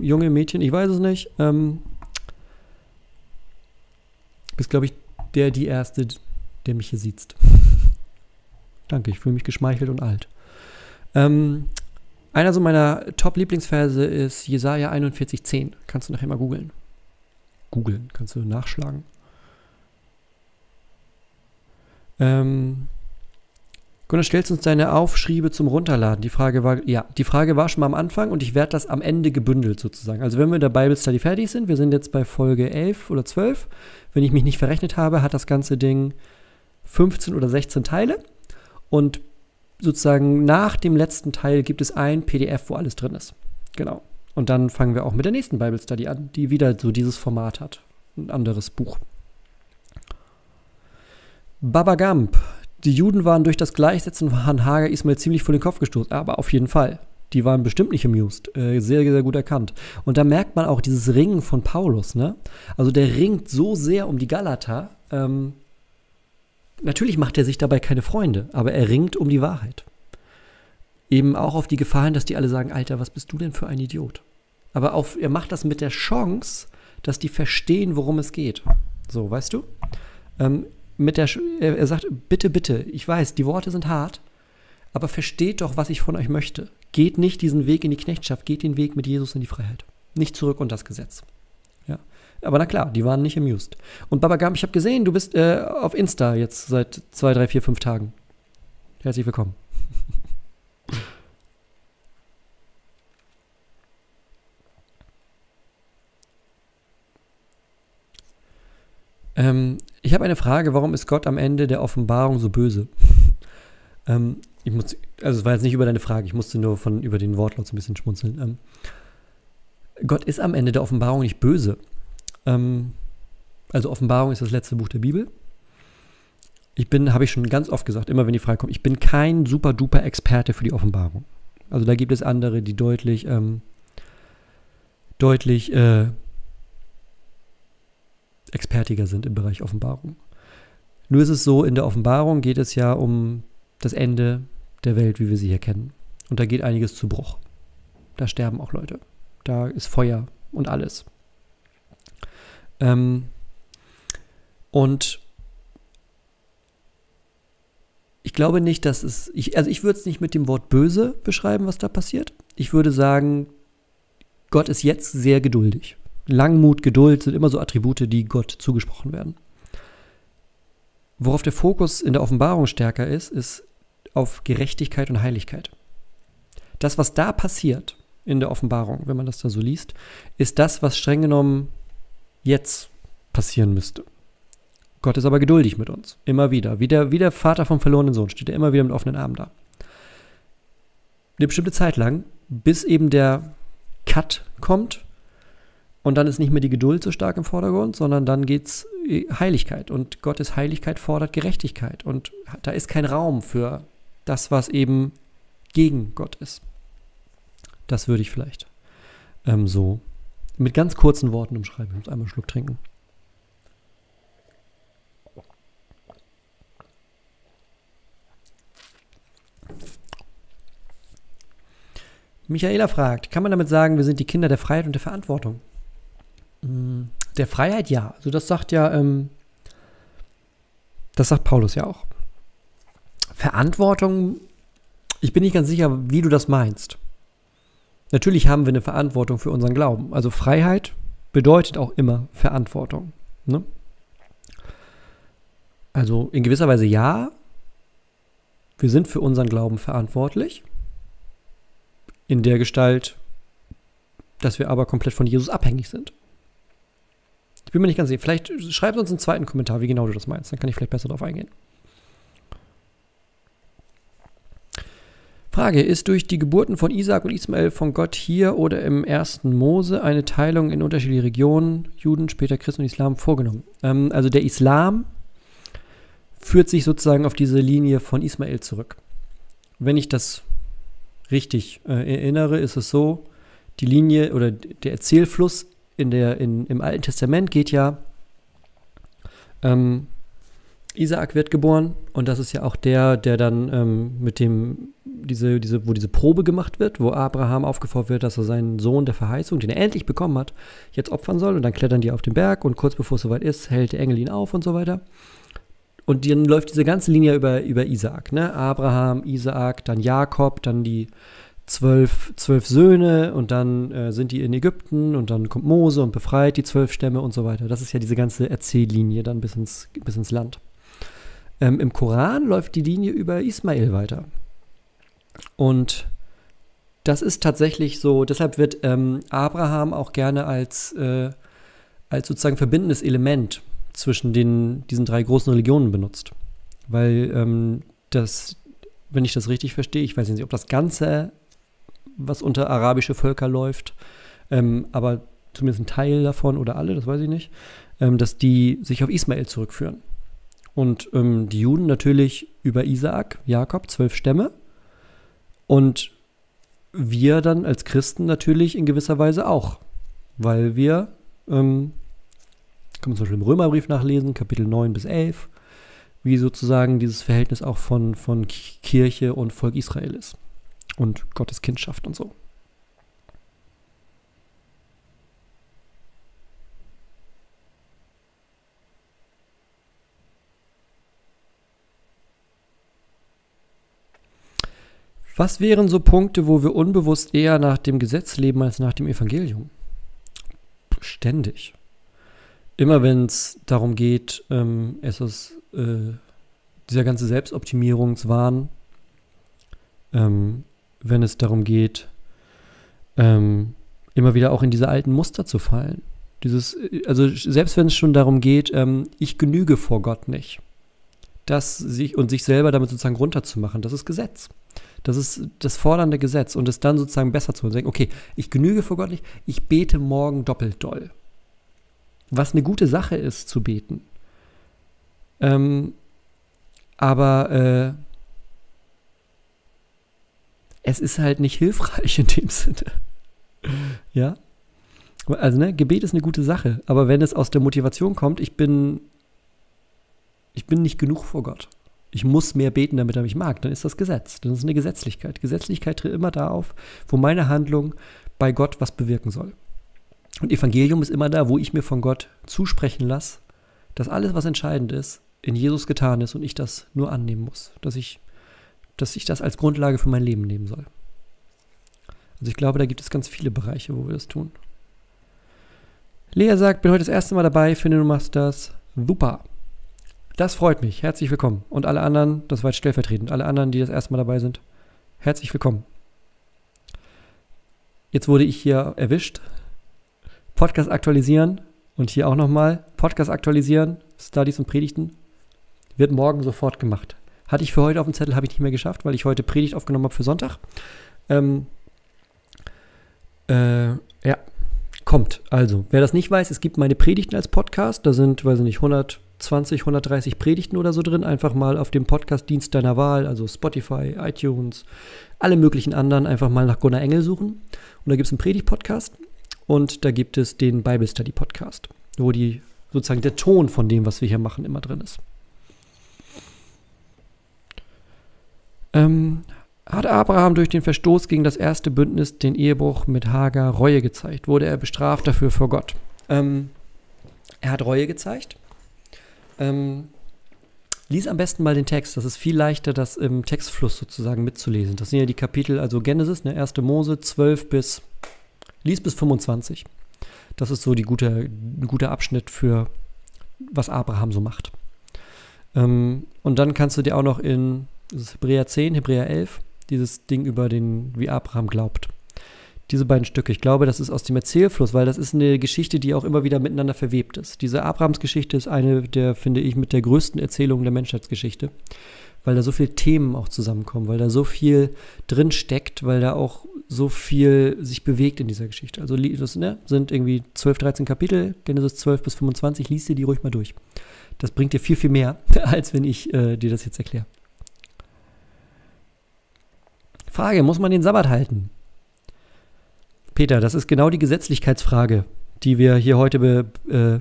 junge Mädchen, ich weiß es nicht. Ähm, bist, glaube ich, der, die Erste, der mich hier sieht. Danke, ich fühle mich geschmeichelt und alt. Ähm, einer so meiner Top-Lieblingsverse ist Jesaja 41,10. Kannst du nachher mal googeln. Googeln, kannst du nachschlagen. Ähm, Gunnar, stellst uns deine Aufschriebe zum Runterladen. Die Frage war, ja, die Frage war schon mal am Anfang und ich werde das am Ende gebündelt sozusagen. Also wenn wir in der Bible Study fertig sind, wir sind jetzt bei Folge 11 oder 12, wenn ich mich nicht verrechnet habe, hat das ganze Ding 15 oder 16 Teile und sozusagen nach dem letzten Teil gibt es ein PDF, wo alles drin ist. Genau. Und dann fangen wir auch mit der nächsten Bible Study an, die wieder so dieses Format hat. Ein anderes Buch. Baba Gump. Die Juden waren durch das Gleichsetzen von Hager Ismail ziemlich vor den Kopf gestoßen, aber auf jeden Fall. Die waren bestimmt nicht amused. Äh, sehr, sehr gut erkannt. Und da merkt man auch dieses Ringen von Paulus, ne? Also der ringt so sehr um die Galata. Ähm, natürlich macht er sich dabei keine Freunde, aber er ringt um die Wahrheit. Eben auch auf die Gefahren, dass die alle sagen, Alter, was bist du denn für ein Idiot? Aber auf, er macht das mit der Chance, dass die verstehen, worum es geht. So, weißt du? Ähm, mit der, er sagt, bitte, bitte, ich weiß, die Worte sind hart, aber versteht doch, was ich von euch möchte. Geht nicht diesen Weg in die Knechtschaft, geht den Weg mit Jesus in die Freiheit. Nicht zurück unter das Gesetz. Aber na klar, die waren nicht amused. Und Baba Gam, ich habe gesehen, du bist äh, auf Insta jetzt seit zwei, drei, vier, fünf Tagen. Herzlich willkommen. ähm, ich habe eine Frage, warum ist Gott am Ende der Offenbarung so böse? ähm, ich muss, also es war jetzt nicht über deine Frage, ich musste nur von über den Wortlaut so ein bisschen schmunzeln. Ähm, Gott ist am Ende der Offenbarung nicht böse. Ähm, also Offenbarung ist das letzte Buch der Bibel. Ich bin, habe ich schon ganz oft gesagt, immer wenn die Frage kommt, ich bin kein super duper Experte für die Offenbarung. Also da gibt es andere, die deutlich, ähm, deutlich äh, expertiger sind im Bereich Offenbarung. Nur ist es so, in der Offenbarung geht es ja um das Ende der Welt, wie wir sie hier kennen. Und da geht einiges zu Bruch. Da sterben auch Leute. Da ist Feuer und alles. Ähm, und ich glaube nicht, dass es, ich, also ich würde es nicht mit dem Wort böse beschreiben, was da passiert. Ich würde sagen, Gott ist jetzt sehr geduldig. Langmut, Geduld sind immer so Attribute, die Gott zugesprochen werden. Worauf der Fokus in der Offenbarung stärker ist, ist auf Gerechtigkeit und Heiligkeit. Das, was da passiert in der Offenbarung, wenn man das da so liest, ist das, was streng genommen jetzt passieren müsste. Gott ist aber geduldig mit uns, immer wieder. Wie der, wie der Vater vom verlorenen Sohn steht er immer wieder mit offenen Armen da. Eine bestimmte Zeit lang, bis eben der Cut kommt und dann ist nicht mehr die Geduld so stark im Vordergrund, sondern dann geht es äh, Heiligkeit. Und Gottes Heiligkeit fordert Gerechtigkeit. Und da ist kein Raum für das, was eben gegen Gott ist. Das würde ich vielleicht ähm, so mit ganz kurzen Worten umschreiben. Ich muss einmal einen Schluck trinken. Michaela fragt, kann man damit sagen, wir sind die Kinder der Freiheit und der Verantwortung? Mm, der Freiheit ja. Also das sagt ja, ähm, das sagt Paulus ja auch. Verantwortung, ich bin nicht ganz sicher, wie du das meinst. Natürlich haben wir eine Verantwortung für unseren Glauben. Also Freiheit bedeutet auch immer Verantwortung. Ne? Also in gewisser Weise ja, wir sind für unseren Glauben verantwortlich. In der Gestalt, dass wir aber komplett von Jesus abhängig sind. Ich bin mir nicht ganz sicher. Vielleicht schreib uns einen zweiten Kommentar, wie genau du das meinst. Dann kann ich vielleicht besser darauf eingehen. Frage, ist durch die Geburten von Isaac und Ismael von Gott hier oder im ersten Mose eine Teilung in unterschiedliche Regionen, Juden, später Christen und Islam, vorgenommen? Ähm, also der Islam führt sich sozusagen auf diese Linie von Ismael zurück. Wenn ich das richtig äh, erinnere, ist es so, die Linie oder der Erzählfluss in der, in, im Alten Testament geht ja ähm, Isaak wird geboren und das ist ja auch der, der dann ähm, mit dem, diese, diese, wo diese Probe gemacht wird, wo Abraham aufgefordert wird, dass er seinen Sohn der Verheißung, den er endlich bekommen hat, jetzt opfern soll und dann klettern die auf den Berg und kurz bevor es soweit ist, hält der Engel ihn auf und so weiter. Und dann läuft diese ganze Linie über, über Isaak, ne? Abraham, Isaak, dann Jakob, dann die zwölf, zwölf Söhne und dann äh, sind die in Ägypten und dann kommt Mose und befreit die zwölf Stämme und so weiter. Das ist ja diese ganze Erzähllinie dann bis ins, bis ins Land. Ähm, Im Koran läuft die Linie über Ismael weiter. Und das ist tatsächlich so, deshalb wird ähm, Abraham auch gerne als, äh, als sozusagen verbindendes Element zwischen den, diesen drei großen Religionen benutzt. Weil ähm, das, wenn ich das richtig verstehe, ich weiß nicht, ob das Ganze, was unter arabische Völker läuft, ähm, aber zumindest ein Teil davon oder alle, das weiß ich nicht, ähm, dass die sich auf Ismael zurückführen. Und ähm, die Juden natürlich über Isaak, Jakob, zwölf Stämme. Und wir dann als Christen natürlich in gewisser Weise auch, weil wir, ähm, kann man zum Beispiel im Römerbrief nachlesen, Kapitel 9 bis 11, wie sozusagen dieses Verhältnis auch von, von Kirche und Volk Israel ist. Und Gottes Kindschaft und so. Was wären so Punkte, wo wir unbewusst eher nach dem Gesetz leben als nach dem Evangelium? Ständig. Immer wenn es darum geht, ähm, es ist äh, dieser ganze Selbstoptimierungswahn, ähm, wenn es darum geht, ähm, immer wieder auch in diese alten Muster zu fallen. Dieses, äh, also selbst wenn es schon darum geht, ähm, ich genüge vor Gott nicht, das sich und sich selber damit sozusagen runterzumachen, das ist Gesetz. Das ist das fordernde Gesetz und es dann sozusagen besser zu denken, okay, ich genüge vor Gott nicht, ich bete morgen doppelt doll. Was eine gute Sache ist, zu beten. Ähm, aber äh, es ist halt nicht hilfreich in dem Sinne. ja? Also, ne, Gebet ist eine gute Sache, aber wenn es aus der Motivation kommt, ich bin, ich bin nicht genug vor Gott ich muss mehr beten, damit er mich mag, dann ist das Gesetz. Dann ist eine Gesetzlichkeit. Gesetzlichkeit tritt immer da auf, wo meine Handlung bei Gott was bewirken soll. Und Evangelium ist immer da, wo ich mir von Gott zusprechen lasse, dass alles, was entscheidend ist, in Jesus getan ist und ich das nur annehmen muss. Dass ich, dass ich das als Grundlage für mein Leben nehmen soll. Also ich glaube, da gibt es ganz viele Bereiche, wo wir das tun. Lea sagt, bin heute das erste Mal dabei, finde du machst das super. Das freut mich. Herzlich willkommen. Und alle anderen, das war jetzt stellvertretend, alle anderen, die das erste Mal dabei sind, herzlich willkommen. Jetzt wurde ich hier erwischt. Podcast aktualisieren und hier auch nochmal Podcast aktualisieren, Studies und Predigten. Wird morgen sofort gemacht. Hatte ich für heute auf dem Zettel, habe ich nicht mehr geschafft, weil ich heute Predigt aufgenommen habe für Sonntag. Ähm, äh, ja, kommt. Also, wer das nicht weiß, es gibt meine Predigten als Podcast. Da sind, weiß ich nicht, 100 120, 130 Predigten oder so drin. Einfach mal auf dem Podcast-Dienst deiner Wahl, also Spotify, iTunes, alle möglichen anderen, einfach mal nach Gunnar Engel suchen. Und da gibt es einen Predigt-Podcast und da gibt es den Bible Study Podcast, wo die sozusagen der Ton von dem, was wir hier machen, immer drin ist. Ähm, hat Abraham durch den Verstoß gegen das erste Bündnis, den Ehebruch mit Hagar, Reue gezeigt? Wurde er bestraft dafür vor Gott? Ähm, er hat Reue gezeigt. Ähm, lies am besten mal den Text. Das ist viel leichter, das im Textfluss sozusagen mitzulesen. Das sind ja die Kapitel, also Genesis, ne, 1. Mose 12 bis, lies bis 25. Das ist so die gute, ein guter Abschnitt für, was Abraham so macht. Ähm, und dann kannst du dir auch noch in Hebräer 10, Hebräer 11, dieses Ding über den, wie Abraham glaubt diese beiden Stücke. Ich glaube, das ist aus dem Erzählfluss, weil das ist eine Geschichte, die auch immer wieder miteinander verwebt ist. Diese Abrahams-Geschichte ist eine der, finde ich, mit der größten Erzählungen der Menschheitsgeschichte, weil da so viele Themen auch zusammenkommen, weil da so viel drin steckt, weil da auch so viel sich bewegt in dieser Geschichte. Also das ne, sind irgendwie 12, 13 Kapitel, Genesis 12 bis 25, liest dir die ruhig mal durch. Das bringt dir viel, viel mehr, als wenn ich äh, dir das jetzt erkläre. Frage, muss man den Sabbat halten? Peter, das ist genau die Gesetzlichkeitsfrage, die wir hier heute be, äh,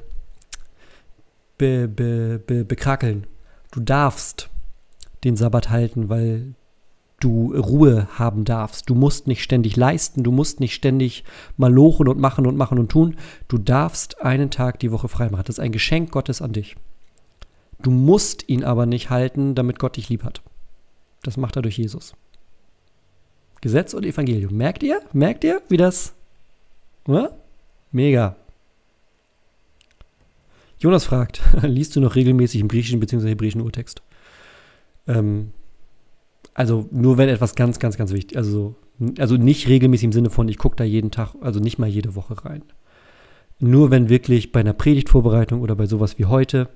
be, be, bekrakeln. Du darfst den Sabbat halten, weil du Ruhe haben darfst. Du musst nicht ständig leisten, du musst nicht ständig malochen und machen und machen und tun. Du darfst einen Tag die Woche frei machen. Das ist ein Geschenk Gottes an dich. Du musst ihn aber nicht halten, damit Gott dich lieb hat. Das macht er durch Jesus. Gesetz und Evangelium. Merkt ihr? Merkt ihr, wie das? Ja? Mega. Jonas fragt, liest du noch regelmäßig im griechischen bzw. hebräischen Urtext? Ähm, also nur wenn etwas ganz, ganz, ganz wichtig, also, also nicht regelmäßig im Sinne von, ich gucke da jeden Tag, also nicht mal jede Woche rein. Nur wenn wirklich bei einer Predigtvorbereitung oder bei sowas wie heute,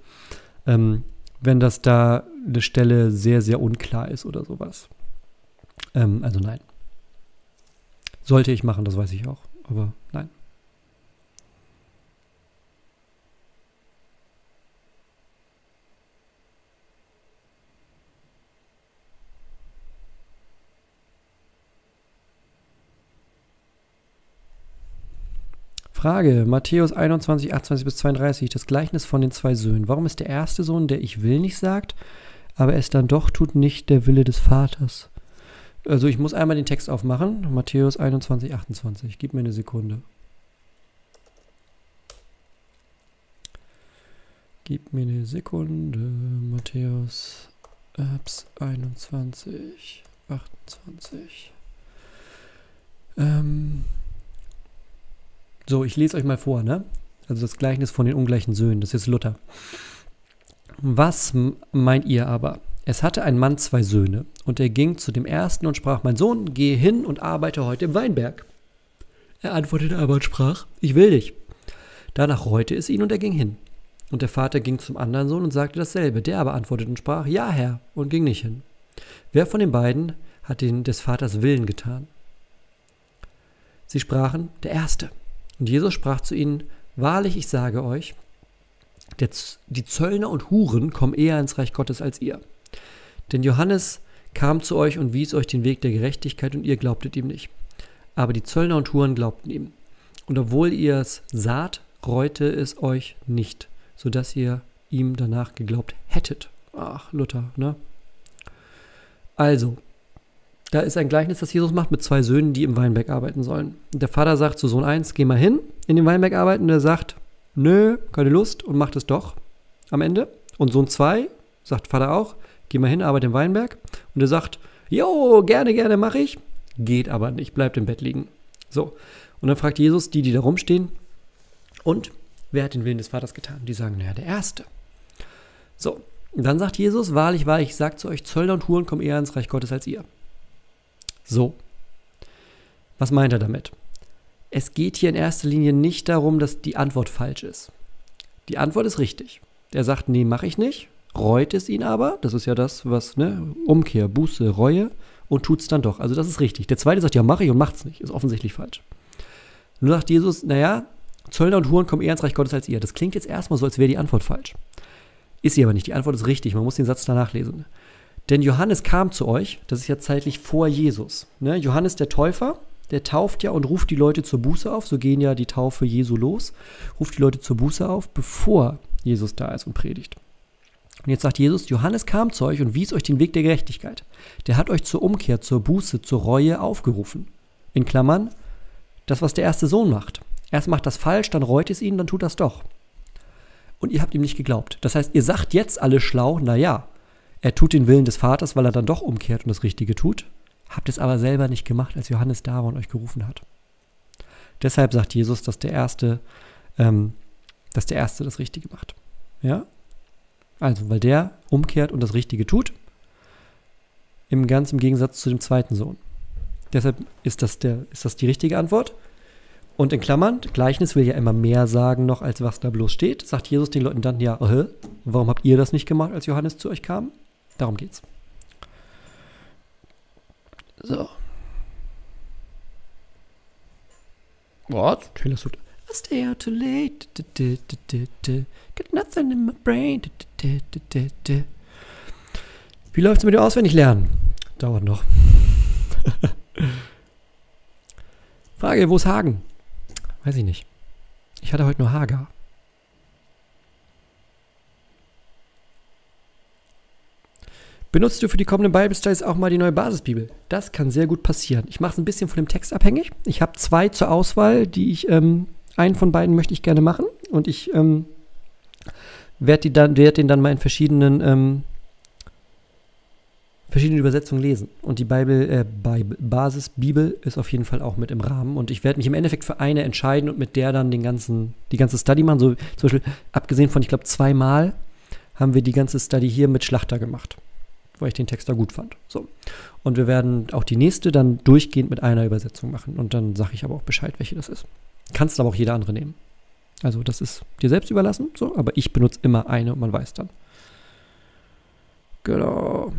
ähm, wenn das da eine Stelle sehr, sehr unklar ist oder sowas. Ähm, also nein. Sollte ich machen, das weiß ich auch, aber nein. Frage, Matthäus 21, 28 bis 32, das Gleichnis von den zwei Söhnen. Warum ist der erste Sohn, der ich will nicht sagt, aber es dann doch tut, nicht der Wille des Vaters? Also ich muss einmal den Text aufmachen. Matthäus 21, 28. Gib mir eine Sekunde. Gib mir eine Sekunde. Matthäus Apps 21, 28. Ähm, so, ich lese euch mal vor, ne? Also das Gleichnis von den ungleichen Söhnen, das ist Luther. Was meint ihr aber? Es hatte ein Mann zwei Söhne, und er ging zu dem ersten und sprach, mein Sohn, gehe hin und arbeite heute im Weinberg. Er antwortete aber und sprach, ich will dich. Danach reute es ihn und er ging hin. Und der Vater ging zum anderen Sohn und sagte dasselbe. Der aber antwortete und sprach, ja, Herr, und ging nicht hin. Wer von den beiden hat den des Vaters Willen getan? Sie sprachen, der Erste. Und Jesus sprach zu ihnen, Wahrlich, ich sage euch, die Zöllner und Huren kommen eher ins Reich Gottes als ihr. Denn Johannes kam zu euch und wies euch den Weg der Gerechtigkeit und ihr glaubtet ihm nicht. Aber die Zöllner und Huren glaubten ihm. Und obwohl ihr es saht, reute es euch nicht, sodass ihr ihm danach geglaubt hättet. Ach, Luther, ne? Also, da ist ein Gleichnis, das Jesus macht mit zwei Söhnen, die im Weinberg arbeiten sollen. Der Vater sagt zu Sohn 1, geh mal hin in den Weinberg arbeiten. Und er sagt, nö, keine Lust und macht es doch am Ende. Und Sohn 2 sagt Vater auch, geh mal hin, arbeite im Weinberg. Und er sagt, jo, gerne, gerne mache ich. Geht aber nicht, bleibt im Bett liegen. So. Und dann fragt Jesus die, die da rumstehen, und wer hat den Willen des Vaters getan? Die sagen, naja, der Erste. So. Und dann sagt Jesus, wahrlich, wahrlich, ich sage zu euch, Zöllner und Huren kommen eher ins Reich Gottes als ihr. So. Was meint er damit? Es geht hier in erster Linie nicht darum, dass die Antwort falsch ist. Die Antwort ist richtig. Er sagt, nee, mache ich nicht, reut es ihn aber, das ist ja das, was, ne, Umkehr, Buße, Reue und tut es dann doch. Also das ist richtig. Der zweite sagt, ja, mache ich und macht es nicht, ist offensichtlich falsch. Nun sagt Jesus, naja, Zöllner und Huren kommen eher ins Reich Gottes als ihr. Das klingt jetzt erstmal so, als wäre die Antwort falsch. Ist sie aber nicht. Die Antwort ist richtig. Man muss den Satz danach lesen. Denn Johannes kam zu euch, das ist ja zeitlich vor Jesus. Ne? Johannes der Täufer, der tauft ja und ruft die Leute zur Buße auf. So gehen ja die Taufe Jesu los. Ruft die Leute zur Buße auf, bevor Jesus da ist und predigt. Und jetzt sagt Jesus, Johannes kam zu euch und wies euch den Weg der Gerechtigkeit. Der hat euch zur Umkehr, zur Buße, zur Reue aufgerufen. In Klammern, das, was der erste Sohn macht. Erst macht das falsch, dann reut es ihn, dann tut das doch. Und ihr habt ihm nicht geglaubt. Das heißt, ihr sagt jetzt alle schlau, naja, er tut den Willen des Vaters, weil er dann doch umkehrt und das Richtige tut. Habt es aber selber nicht gemacht, als Johannes da war und euch gerufen hat. Deshalb sagt Jesus, dass der Erste, ähm, dass der Erste das Richtige macht. Ja? Also, weil der umkehrt und das Richtige tut, im ganz im Gegensatz zu dem zweiten Sohn. Deshalb ist das, der, ist das die richtige Antwort. Und in Klammern, Gleichnis will ja immer mehr sagen noch, als was da bloß steht. Sagt Jesus den Leuten dann, ja, äh, warum habt ihr das nicht gemacht, als Johannes zu euch kam? Darum geht's. So. What? Taylor Swift. I stay out too late. Got nothing in my brain. Wie läuft's mit dem Auswendiglernen? Dauert noch. Frage, wo ist Hagen? Weiß ich nicht. Ich hatte heute nur Hager. Benutzt du für die kommenden Bible Studies auch mal die neue Basisbibel? Das kann sehr gut passieren. Ich mache es ein bisschen von dem Text abhängig. Ich habe zwei zur Auswahl, die ich, ähm, einen von beiden möchte ich gerne machen und ich ähm, werde werd den dann mal in verschiedenen ähm, verschiedene Übersetzungen lesen. Und die Bible, äh, Bible, Basis Bibel ist auf jeden Fall auch mit im Rahmen. Und ich werde mich im Endeffekt für eine entscheiden und mit der dann den ganzen, die ganze Study machen. So zum Beispiel, abgesehen von, ich glaube, zweimal haben wir die ganze Study hier mit Schlachter gemacht, weil ich den Text da gut fand. So. Und wir werden auch die nächste dann durchgehend mit einer Übersetzung machen. Und dann sage ich aber auch Bescheid, welche das ist. Kannst aber auch jeder andere nehmen. Also das ist dir selbst überlassen, so, aber ich benutze immer eine und man weiß dann. Genau.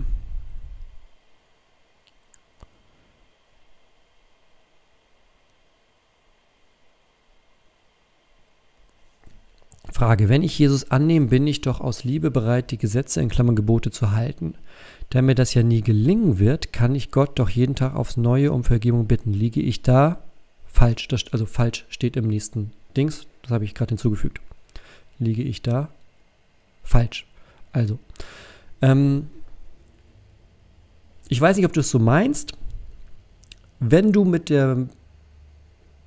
Frage, wenn ich Jesus annehme, bin ich doch aus Liebe bereit, die Gesetze in Klammern Gebote zu halten. Da mir das ja nie gelingen wird, kann ich Gott doch jeden Tag aufs Neue um Vergebung bitten. Liege ich da? Falsch, das, also falsch steht im nächsten Dings, das habe ich gerade hinzugefügt. Liege ich da? Falsch. Also, ähm, ich weiß nicht, ob du es so meinst. Wenn du mit, der,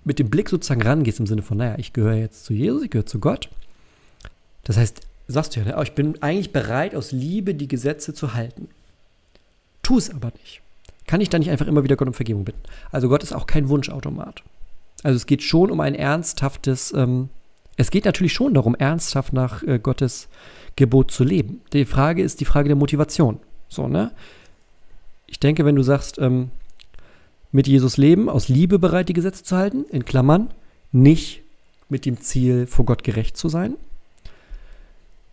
mit dem Blick sozusagen rangehst, im Sinne von, naja, ich gehöre jetzt zu Jesus, ich gehöre zu Gott, das heißt, sagst du ja, ne, oh, ich bin eigentlich bereit, aus Liebe die Gesetze zu halten. Tu es aber nicht. Kann ich dann nicht einfach immer wieder Gott um Vergebung bitten? Also Gott ist auch kein Wunschautomat. Also es geht schon um ein ernsthaftes, ähm, es geht natürlich schon darum, ernsthaft nach äh, Gottes Gebot zu leben. Die Frage ist die Frage der Motivation. So, ne? Ich denke, wenn du sagst, ähm, mit Jesus leben, aus Liebe bereit, die Gesetze zu halten, in Klammern, nicht mit dem Ziel, vor Gott gerecht zu sein,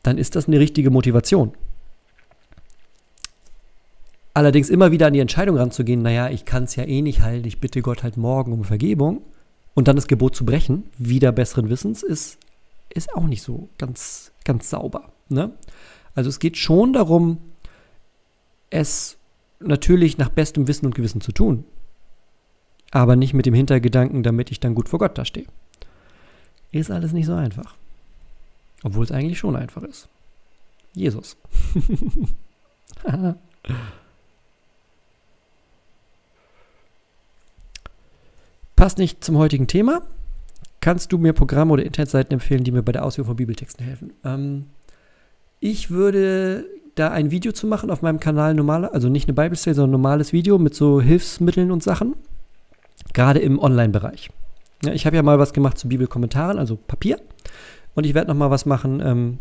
dann ist das eine richtige Motivation. Allerdings immer wieder an die Entscheidung ranzugehen, naja, ich kann es ja eh nicht halten, ich bitte Gott halt morgen um Vergebung und dann das Gebot zu brechen, wieder besseren Wissens, ist, ist auch nicht so ganz, ganz sauber. Ne? Also es geht schon darum, es natürlich nach bestem Wissen und Gewissen zu tun, aber nicht mit dem Hintergedanken, damit ich dann gut vor Gott dastehe. Ist alles nicht so einfach. Obwohl es eigentlich schon einfach ist. Jesus. Passt nicht zum heutigen Thema. Kannst du mir Programme oder Internetseiten empfehlen, die mir bei der Ausführung von Bibeltexten helfen? Ähm, ich würde da ein Video zu machen auf meinem Kanal, normale, also nicht eine Bible Study, sondern ein normales Video mit so Hilfsmitteln und Sachen. Gerade im Online-Bereich. Ja, ich habe ja mal was gemacht zu Bibelkommentaren, also Papier. Und ich werde noch mal was machen. Ähm,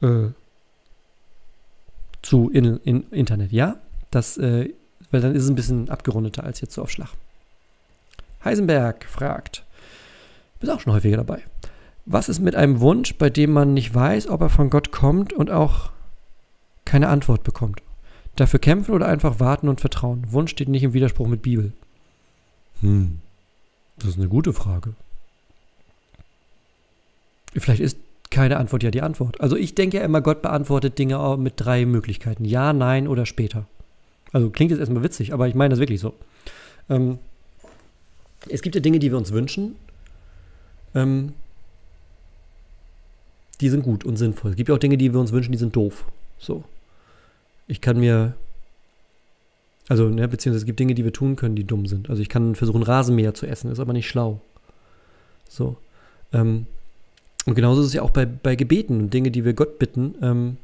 äh, zu in, in Internet, ja? Das, äh, weil dann ist es ein bisschen abgerundeter als jetzt so auf Schlag. Heisenberg fragt, bist auch schon häufiger dabei. Was ist mit einem Wunsch, bei dem man nicht weiß, ob er von Gott kommt und auch keine Antwort bekommt? Dafür kämpfen oder einfach warten und vertrauen? Wunsch steht nicht im Widerspruch mit Bibel. Hm, das ist eine gute Frage. Vielleicht ist keine Antwort ja die Antwort. Also ich denke ja immer, Gott beantwortet Dinge mit drei Möglichkeiten. Ja, nein oder später. Also klingt jetzt erstmal witzig, aber ich meine das wirklich so. Ähm, es gibt ja Dinge, die wir uns wünschen. Ähm, die sind gut und sinnvoll. Es gibt ja auch Dinge, die wir uns wünschen, die sind doof. So. Ich kann mir. Also, ne, beziehungsweise es gibt Dinge, die wir tun können, die dumm sind. Also ich kann versuchen, Rasenmäher zu essen, ist aber nicht schlau. So. Ähm, und genauso ist es ja auch bei, bei Gebeten und Dinge, die wir Gott bitten. Ähm,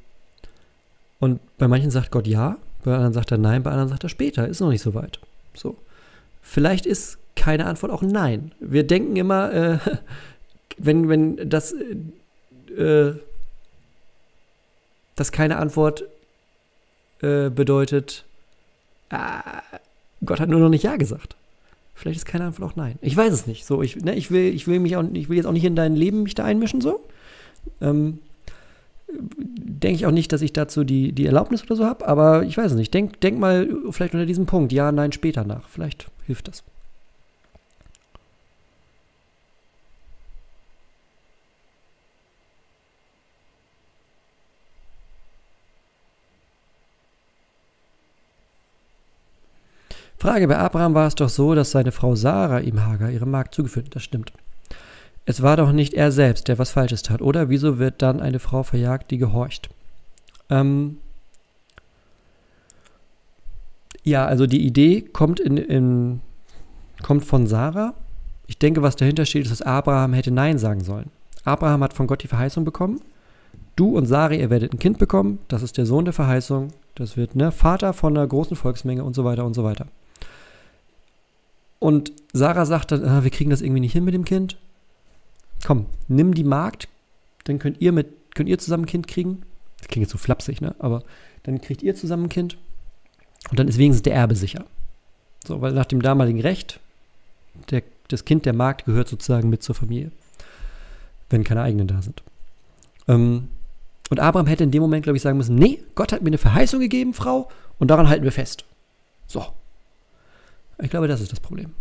und bei manchen sagt Gott ja, bei anderen sagt er nein, bei anderen sagt er später, ist noch nicht so weit. So. Vielleicht ist keine Antwort auch nein. Wir denken immer, äh, wenn, wenn das, äh, dass keine Antwort äh, bedeutet, ah, Gott hat nur noch nicht Ja gesagt. Vielleicht ist keine Antwort auch nein. Ich weiß es nicht. So, ich, ne, ich, will, ich, will mich auch, ich will jetzt auch nicht in dein Leben mich da einmischen, so. Ähm, Denke ich auch nicht, dass ich dazu die, die Erlaubnis oder so habe, aber ich weiß es nicht. Denk, denk mal vielleicht unter diesem Punkt, ja, nein, später nach. Vielleicht hilft das. Frage, bei Abraham war es doch so, dass seine Frau Sarah ihm Hagar, ihre Magd, zugeführt hat. Das stimmt. Es war doch nicht er selbst, der was Falsches tat, oder? Wieso wird dann eine Frau verjagt, die gehorcht? Ähm, ja, also die Idee kommt, in, in, kommt von Sarah. Ich denke, was dahinter steht, ist, dass Abraham hätte Nein sagen sollen. Abraham hat von Gott die Verheißung bekommen. Du und Sari, ihr werdet ein Kind bekommen. Das ist der Sohn der Verheißung. Das wird ne, Vater von einer großen Volksmenge und so weiter und so weiter. Und Sarah sagt dann, ah, wir kriegen das irgendwie nicht hin mit dem Kind. Komm, nimm die Magd, dann könnt ihr mit, könnt ihr zusammen ein Kind kriegen. Das klingt jetzt so flapsig, ne? Aber dann kriegt ihr zusammen ein Kind und dann ist wenigstens der Erbe sicher. So, weil nach dem damaligen Recht, der, das Kind der Magd gehört sozusagen mit zur Familie, wenn keine eigenen da sind. Ähm, und Abraham hätte in dem Moment, glaube ich, sagen müssen, nee, Gott hat mir eine Verheißung gegeben, Frau, und daran halten wir fest. So. Ich glaube, das ist das Problem.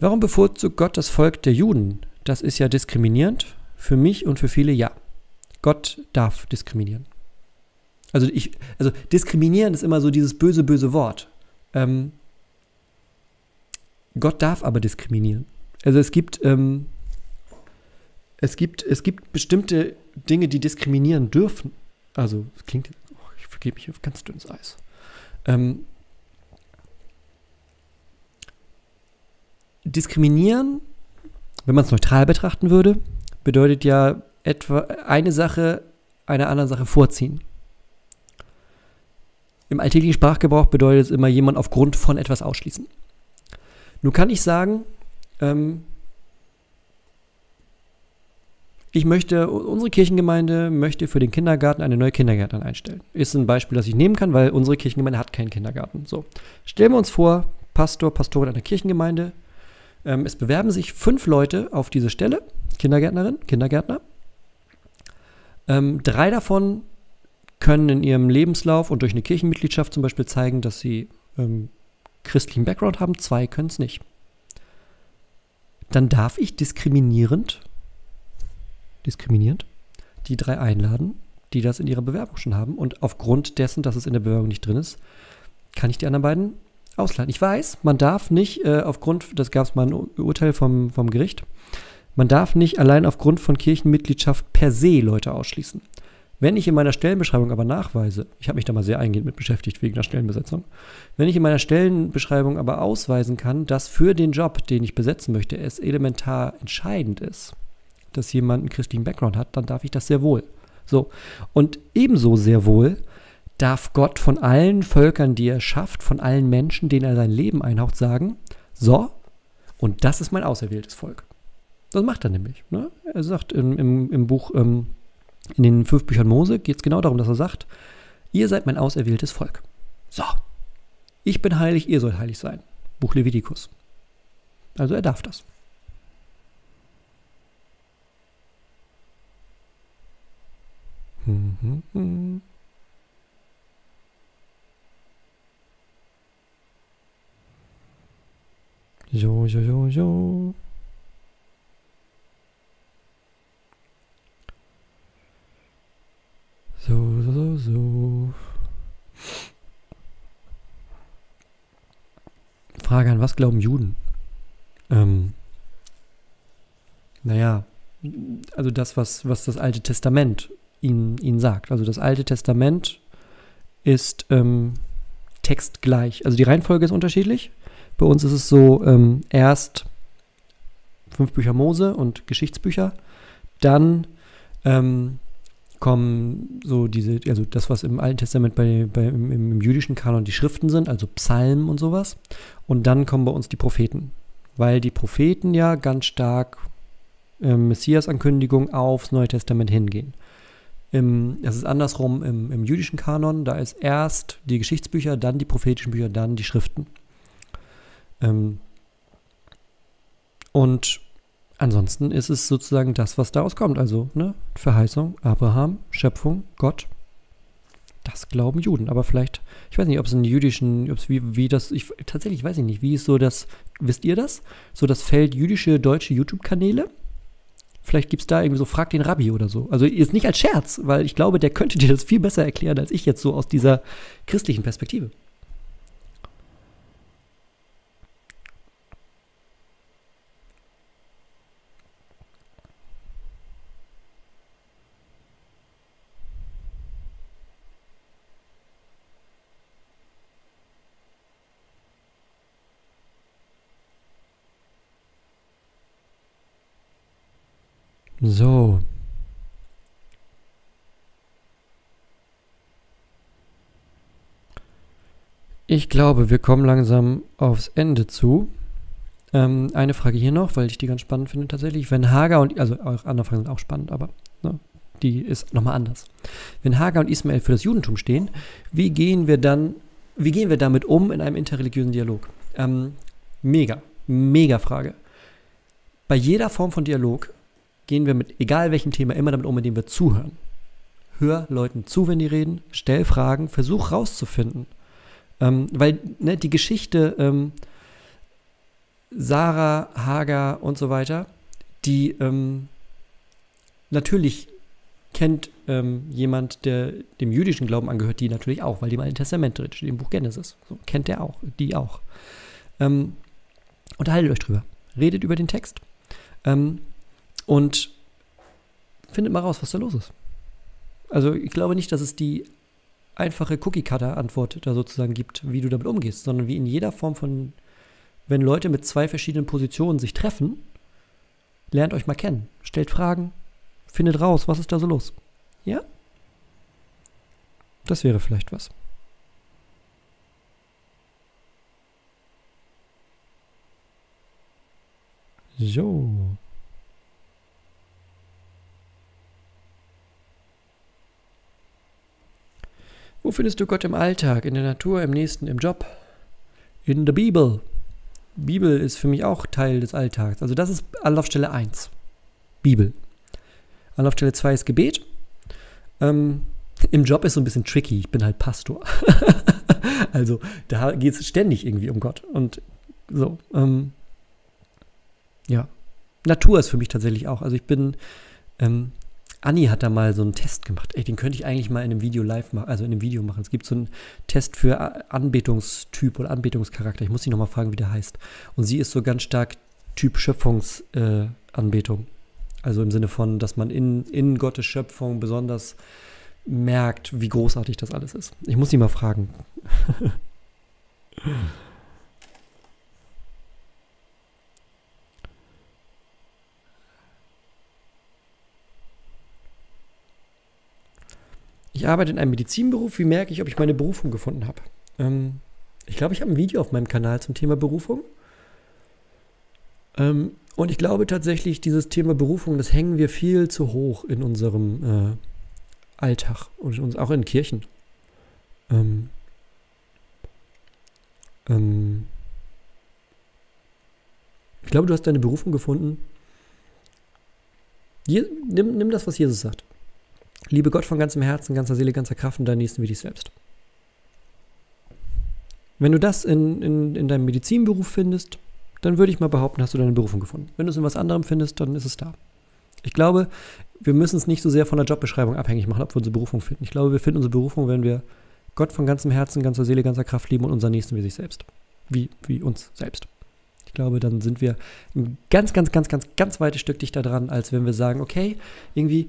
Warum bevorzugt Gott das Volk der Juden? Das ist ja diskriminierend. Für mich und für viele ja. Gott darf diskriminieren. Also, ich, also diskriminieren ist immer so dieses böse, böse Wort. Ähm, Gott darf aber diskriminieren. Also es gibt, ähm, es gibt, es gibt bestimmte Dinge, die diskriminieren dürfen. Also, es klingt, oh, ich vergebe mich auf ganz dünnes Eis. Ähm, diskriminieren, wenn man es neutral betrachten würde, bedeutet ja etwa eine Sache einer anderen Sache vorziehen. Im alltäglichen Sprachgebrauch bedeutet es immer jemand aufgrund von etwas ausschließen. Nun kann ich sagen, ähm, ich möchte, unsere Kirchengemeinde möchte für den Kindergarten eine neue Kindergärtnerin einstellen. Ist ein Beispiel, das ich nehmen kann, weil unsere Kirchengemeinde hat keinen Kindergarten. So, stellen wir uns vor, Pastor, Pastorin einer Kirchengemeinde. Ähm, es bewerben sich fünf Leute auf diese Stelle, Kindergärtnerin, Kindergärtner. Ähm, drei davon können in ihrem Lebenslauf und durch eine Kirchenmitgliedschaft zum Beispiel zeigen, dass sie ähm, christlichen Background haben, zwei können es nicht. Dann darf ich diskriminierend, diskriminierend, die drei einladen, die das in ihrer Bewerbung schon haben. Und aufgrund dessen, dass es in der Bewerbung nicht drin ist, kann ich die anderen beiden ausladen. Ich weiß, man darf nicht äh, aufgrund, das gab es mal ein Urteil vom, vom Gericht, man darf nicht allein aufgrund von Kirchenmitgliedschaft per se Leute ausschließen. Wenn ich in meiner Stellenbeschreibung aber nachweise, ich habe mich da mal sehr eingehend mit beschäftigt wegen der Stellenbesetzung, wenn ich in meiner Stellenbeschreibung aber ausweisen kann, dass für den Job, den ich besetzen möchte, es elementar entscheidend ist, dass jemand einen christlichen Background hat, dann darf ich das sehr wohl. So. Und ebenso sehr wohl darf Gott von allen Völkern, die er schafft, von allen Menschen, denen er sein Leben einhaucht, sagen, so, und das ist mein auserwähltes Volk. Das macht er nämlich. Ne? Er sagt im, im, im Buch ähm, in den fünf Büchern Mose geht es genau darum, dass er sagt, ihr seid mein auserwähltes Volk. So, ich bin heilig, ihr sollt heilig sein. Buch Levitikus. Also er darf das. So, so, so, so. So, so, so, so. Frage an, was glauben Juden? Ähm, naja, also das, was, was das Alte Testament ihnen, ihnen sagt. Also das Alte Testament ist ähm, textgleich. Also die Reihenfolge ist unterschiedlich. Bei uns ist es so, ähm, erst fünf Bücher Mose und Geschichtsbücher, dann ähm, kommen so diese, also das, was im Alten Testament bei, bei im, im, jüdischen Kanon die Schriften sind, also Psalmen und sowas. Und dann kommen bei uns die Propheten. Weil die Propheten ja ganz stark äh, Messias-Ankündigung aufs Neue Testament hingehen. Im, es ist andersrum im, im jüdischen Kanon, da ist erst die Geschichtsbücher, dann die prophetischen Bücher, dann die Schriften. Ähm, und ansonsten ist es sozusagen das, was daraus kommt. Also ne, Verheißung, Abraham, Schöpfung, Gott. Das glauben Juden. Aber vielleicht, ich weiß nicht, ob es in jüdischen, ob es wie, wie das, ich tatsächlich weiß ich nicht, wie ist so das, wisst ihr das? So das Feld jüdische, deutsche YouTube-Kanäle? Vielleicht gibt es da irgendwie so, frag den Rabbi oder so. Also jetzt nicht als Scherz, weil ich glaube, der könnte dir das viel besser erklären als ich jetzt so aus dieser christlichen Perspektive. So. Ich glaube, wir kommen langsam aufs Ende zu. Ähm, eine Frage hier noch, weil ich die ganz spannend finde tatsächlich. Wenn Hagar und, also auch andere Fragen sind auch spannend, aber ne, die ist nochmal anders. Wenn Hagar und Ismael für das Judentum stehen, wie gehen wir dann, wie gehen wir damit um in einem interreligiösen Dialog? Ähm, mega, mega Frage. Bei jeder Form von Dialog gehen wir mit egal welchem Thema immer damit um, indem wir zuhören. Hör Leuten zu, wenn die reden, stell Fragen, versuch rauszufinden, ähm, weil ne, die Geschichte ähm, Sarah, Hagar und so weiter, die ähm, natürlich kennt ähm, jemand, der dem jüdischen Glauben angehört, die natürlich auch, weil die im Alten Testament drin steht, im Buch Genesis. So, kennt der auch, die auch. Ähm, unterhaltet euch drüber. Redet über den Text. Ähm, und findet mal raus, was da los ist. Also ich glaube nicht, dass es die einfache Cookie-Cutter-Antwort da sozusagen gibt, wie du damit umgehst, sondern wie in jeder Form von, wenn Leute mit zwei verschiedenen Positionen sich treffen, lernt euch mal kennen, stellt Fragen, findet raus, was ist da so los. Ja? Das wäre vielleicht was. So. Wo findest du Gott im Alltag, in der Natur, im Nächsten, im Job? In der Bibel. Bibel ist für mich auch Teil des Alltags. Also das ist Anlaufstelle 1. Bibel. Anlaufstelle 2 ist Gebet. Ähm, Im Job ist so ein bisschen tricky. Ich bin halt Pastor. also da geht es ständig irgendwie um Gott. Und so. Ähm, ja. Natur ist für mich tatsächlich auch. Also ich bin ähm, Anni hat da mal so einen Test gemacht. Ey, den könnte ich eigentlich mal in einem Video live machen, also in einem Video machen. Es gibt so einen Test für Anbetungstyp oder Anbetungscharakter. Ich muss sie nochmal fragen, wie der heißt. Und sie ist so ganz stark Typ Schöpfungsanbetung. Äh, also im Sinne von, dass man in, in Gottes Schöpfung besonders merkt, wie großartig das alles ist. Ich muss sie mal fragen. Ich arbeite in einem Medizinberuf. Wie merke ich, ob ich meine Berufung gefunden habe? Ähm, ich glaube, ich habe ein Video auf meinem Kanal zum Thema Berufung. Ähm, und ich glaube tatsächlich, dieses Thema Berufung, das hängen wir viel zu hoch in unserem äh, Alltag und uns auch in Kirchen. Ähm, ähm, ich glaube, du hast deine Berufung gefunden. Je, nimm, nimm das, was Jesus sagt. Liebe Gott von ganzem Herzen, ganzer Seele, ganzer Kraft und deinen Nächsten wie dich selbst. Wenn du das in, in, in deinem Medizinberuf findest, dann würde ich mal behaupten, hast du deine Berufung gefunden. Wenn du es in was anderem findest, dann ist es da. Ich glaube, wir müssen es nicht so sehr von der Jobbeschreibung abhängig machen, ob wir unsere Berufung finden. Ich glaube, wir finden unsere Berufung, wenn wir Gott von ganzem Herzen, ganzer Seele, ganzer Kraft lieben und unseren Nächsten wie sich selbst. Wie, wie uns selbst. Ich glaube, dann sind wir ein ganz, ganz, ganz, ganz, ganz weites Stück dichter dran, als wenn wir sagen, okay, irgendwie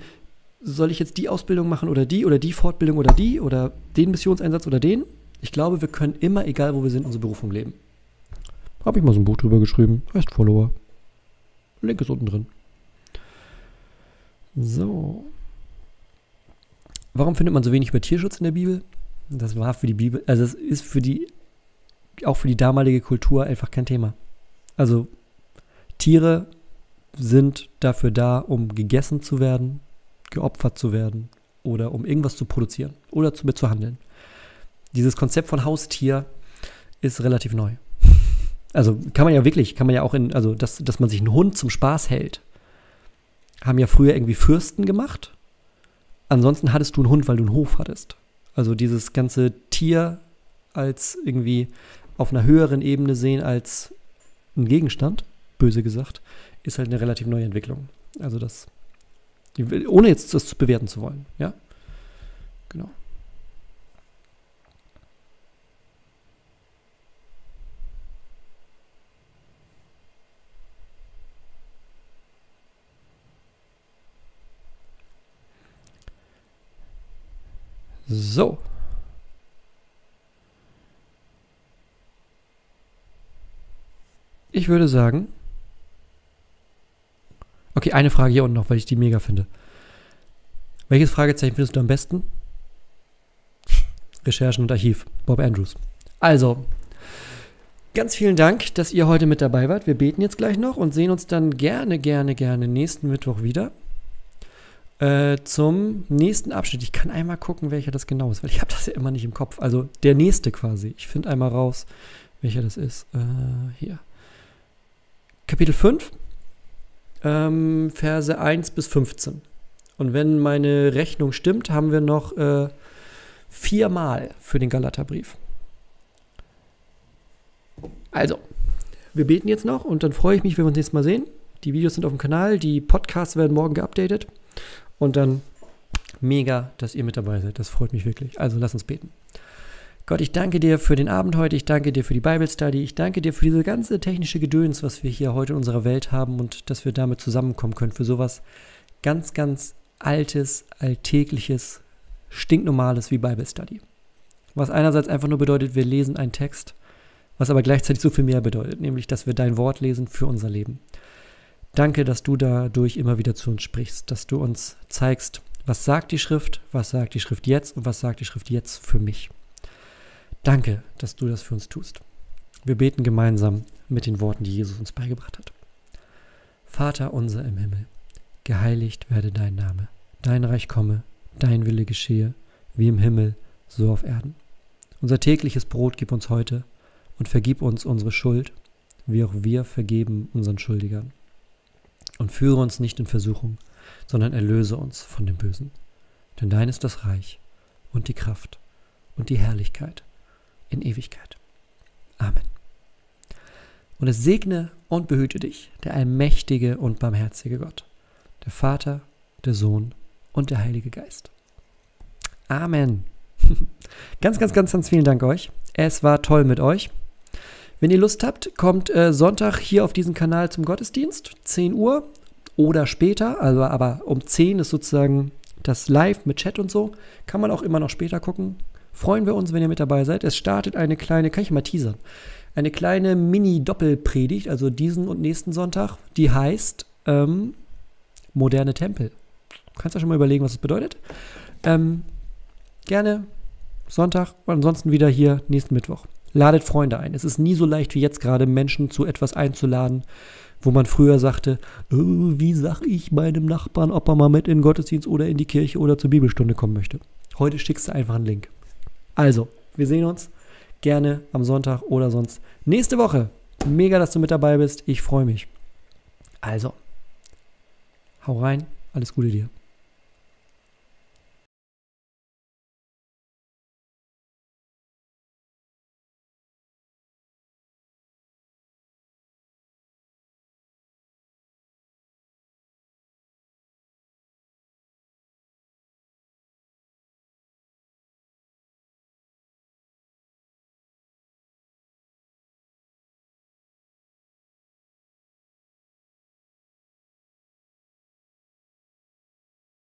soll ich jetzt die Ausbildung machen oder die oder die Fortbildung oder die oder den Missionseinsatz oder den? Ich glaube, wir können immer, egal wo wir sind, unsere Berufung leben. Habe ich mal so ein Buch drüber geschrieben. Heißt Follower. Link ist unten drin. So. Warum findet man so wenig über Tierschutz in der Bibel? Das war für die Bibel, also es ist für die, auch für die damalige Kultur einfach kein Thema. Also Tiere sind dafür da, um gegessen zu werden, geopfert zu werden oder um irgendwas zu produzieren oder zu, zu handeln. Dieses Konzept von Haustier ist relativ neu. Also kann man ja wirklich, kann man ja auch in, also dass, dass man sich einen Hund zum Spaß hält, haben ja früher irgendwie Fürsten gemacht. Ansonsten hattest du einen Hund, weil du einen Hof hattest. Also dieses ganze Tier als irgendwie auf einer höheren Ebene sehen als ein Gegenstand, böse gesagt, ist halt eine relativ neue Entwicklung. Also das ohne jetzt das bewerten zu wollen. Ja? Genau. So. Ich würde sagen, Okay, eine Frage hier unten noch, weil ich die mega finde. Welches Fragezeichen findest du am besten? Recherchen und Archiv. Bob Andrews. Also, ganz vielen Dank, dass ihr heute mit dabei wart. Wir beten jetzt gleich noch und sehen uns dann gerne, gerne, gerne nächsten Mittwoch wieder. Äh, zum nächsten Abschnitt. Ich kann einmal gucken, welcher das genau ist, weil ich habe das ja immer nicht im Kopf. Also der nächste quasi. Ich finde einmal raus, welcher das ist. Äh, hier. Kapitel 5, ähm, Verse 1 bis 15. Und wenn meine Rechnung stimmt, haben wir noch äh, viermal für den Galaterbrief. Also, wir beten jetzt noch und dann freue ich mich, wenn wir uns nächstes Mal sehen. Die Videos sind auf dem Kanal, die Podcasts werden morgen geupdatet. Und dann mega, dass ihr mit dabei seid. Das freut mich wirklich. Also lass uns beten. Gott, ich danke dir für den Abend heute. Ich danke dir für die Bible Study. Ich danke dir für diese ganze technische Gedöns, was wir hier heute in unserer Welt haben und dass wir damit zusammenkommen können für sowas ganz, ganz Altes, Alltägliches, Stinknormales wie Bible Study. Was einerseits einfach nur bedeutet, wir lesen einen Text, was aber gleichzeitig so viel mehr bedeutet, nämlich, dass wir dein Wort lesen für unser Leben. Danke, dass du dadurch immer wieder zu uns sprichst, dass du uns zeigst, was sagt die Schrift, was sagt die Schrift jetzt und was sagt die Schrift jetzt für mich. Danke, dass du das für uns tust. Wir beten gemeinsam mit den Worten, die Jesus uns beigebracht hat. Vater unser im Himmel, geheiligt werde dein Name, dein Reich komme, dein Wille geschehe, wie im Himmel, so auf Erden. Unser tägliches Brot gib uns heute und vergib uns unsere Schuld, wie auch wir vergeben unseren Schuldigern und führe uns nicht in Versuchung, sondern erlöse uns von dem Bösen. Denn dein ist das Reich und die Kraft und die Herrlichkeit in Ewigkeit. Amen. Und es segne und behüte dich, der allmächtige und barmherzige Gott, der Vater, der Sohn und der Heilige Geist. Amen. ganz, ganz, ganz, ganz vielen Dank euch. Es war toll mit euch. Wenn ihr Lust habt, kommt äh, Sonntag hier auf diesen Kanal zum Gottesdienst, 10 Uhr oder später. Also aber um 10 ist sozusagen das Live mit Chat und so. Kann man auch immer noch später gucken. Freuen wir uns, wenn ihr mit dabei seid. Es startet eine kleine, kann ich mal teasern, eine kleine Mini-Doppelpredigt, also diesen und nächsten Sonntag, die heißt ähm, Moderne Tempel. Kannst du schon mal überlegen, was das bedeutet? Ähm, gerne Sonntag, ansonsten wieder hier nächsten Mittwoch. Ladet Freunde ein. Es ist nie so leicht wie jetzt gerade, Menschen zu etwas einzuladen, wo man früher sagte, oh, wie sag ich meinem Nachbarn, ob er mal mit in den Gottesdienst oder in die Kirche oder zur Bibelstunde kommen möchte. Heute schickst du einfach einen Link. Also, wir sehen uns gerne am Sonntag oder sonst nächste Woche. Mega, dass du mit dabei bist. Ich freue mich. Also, hau rein. Alles Gute dir.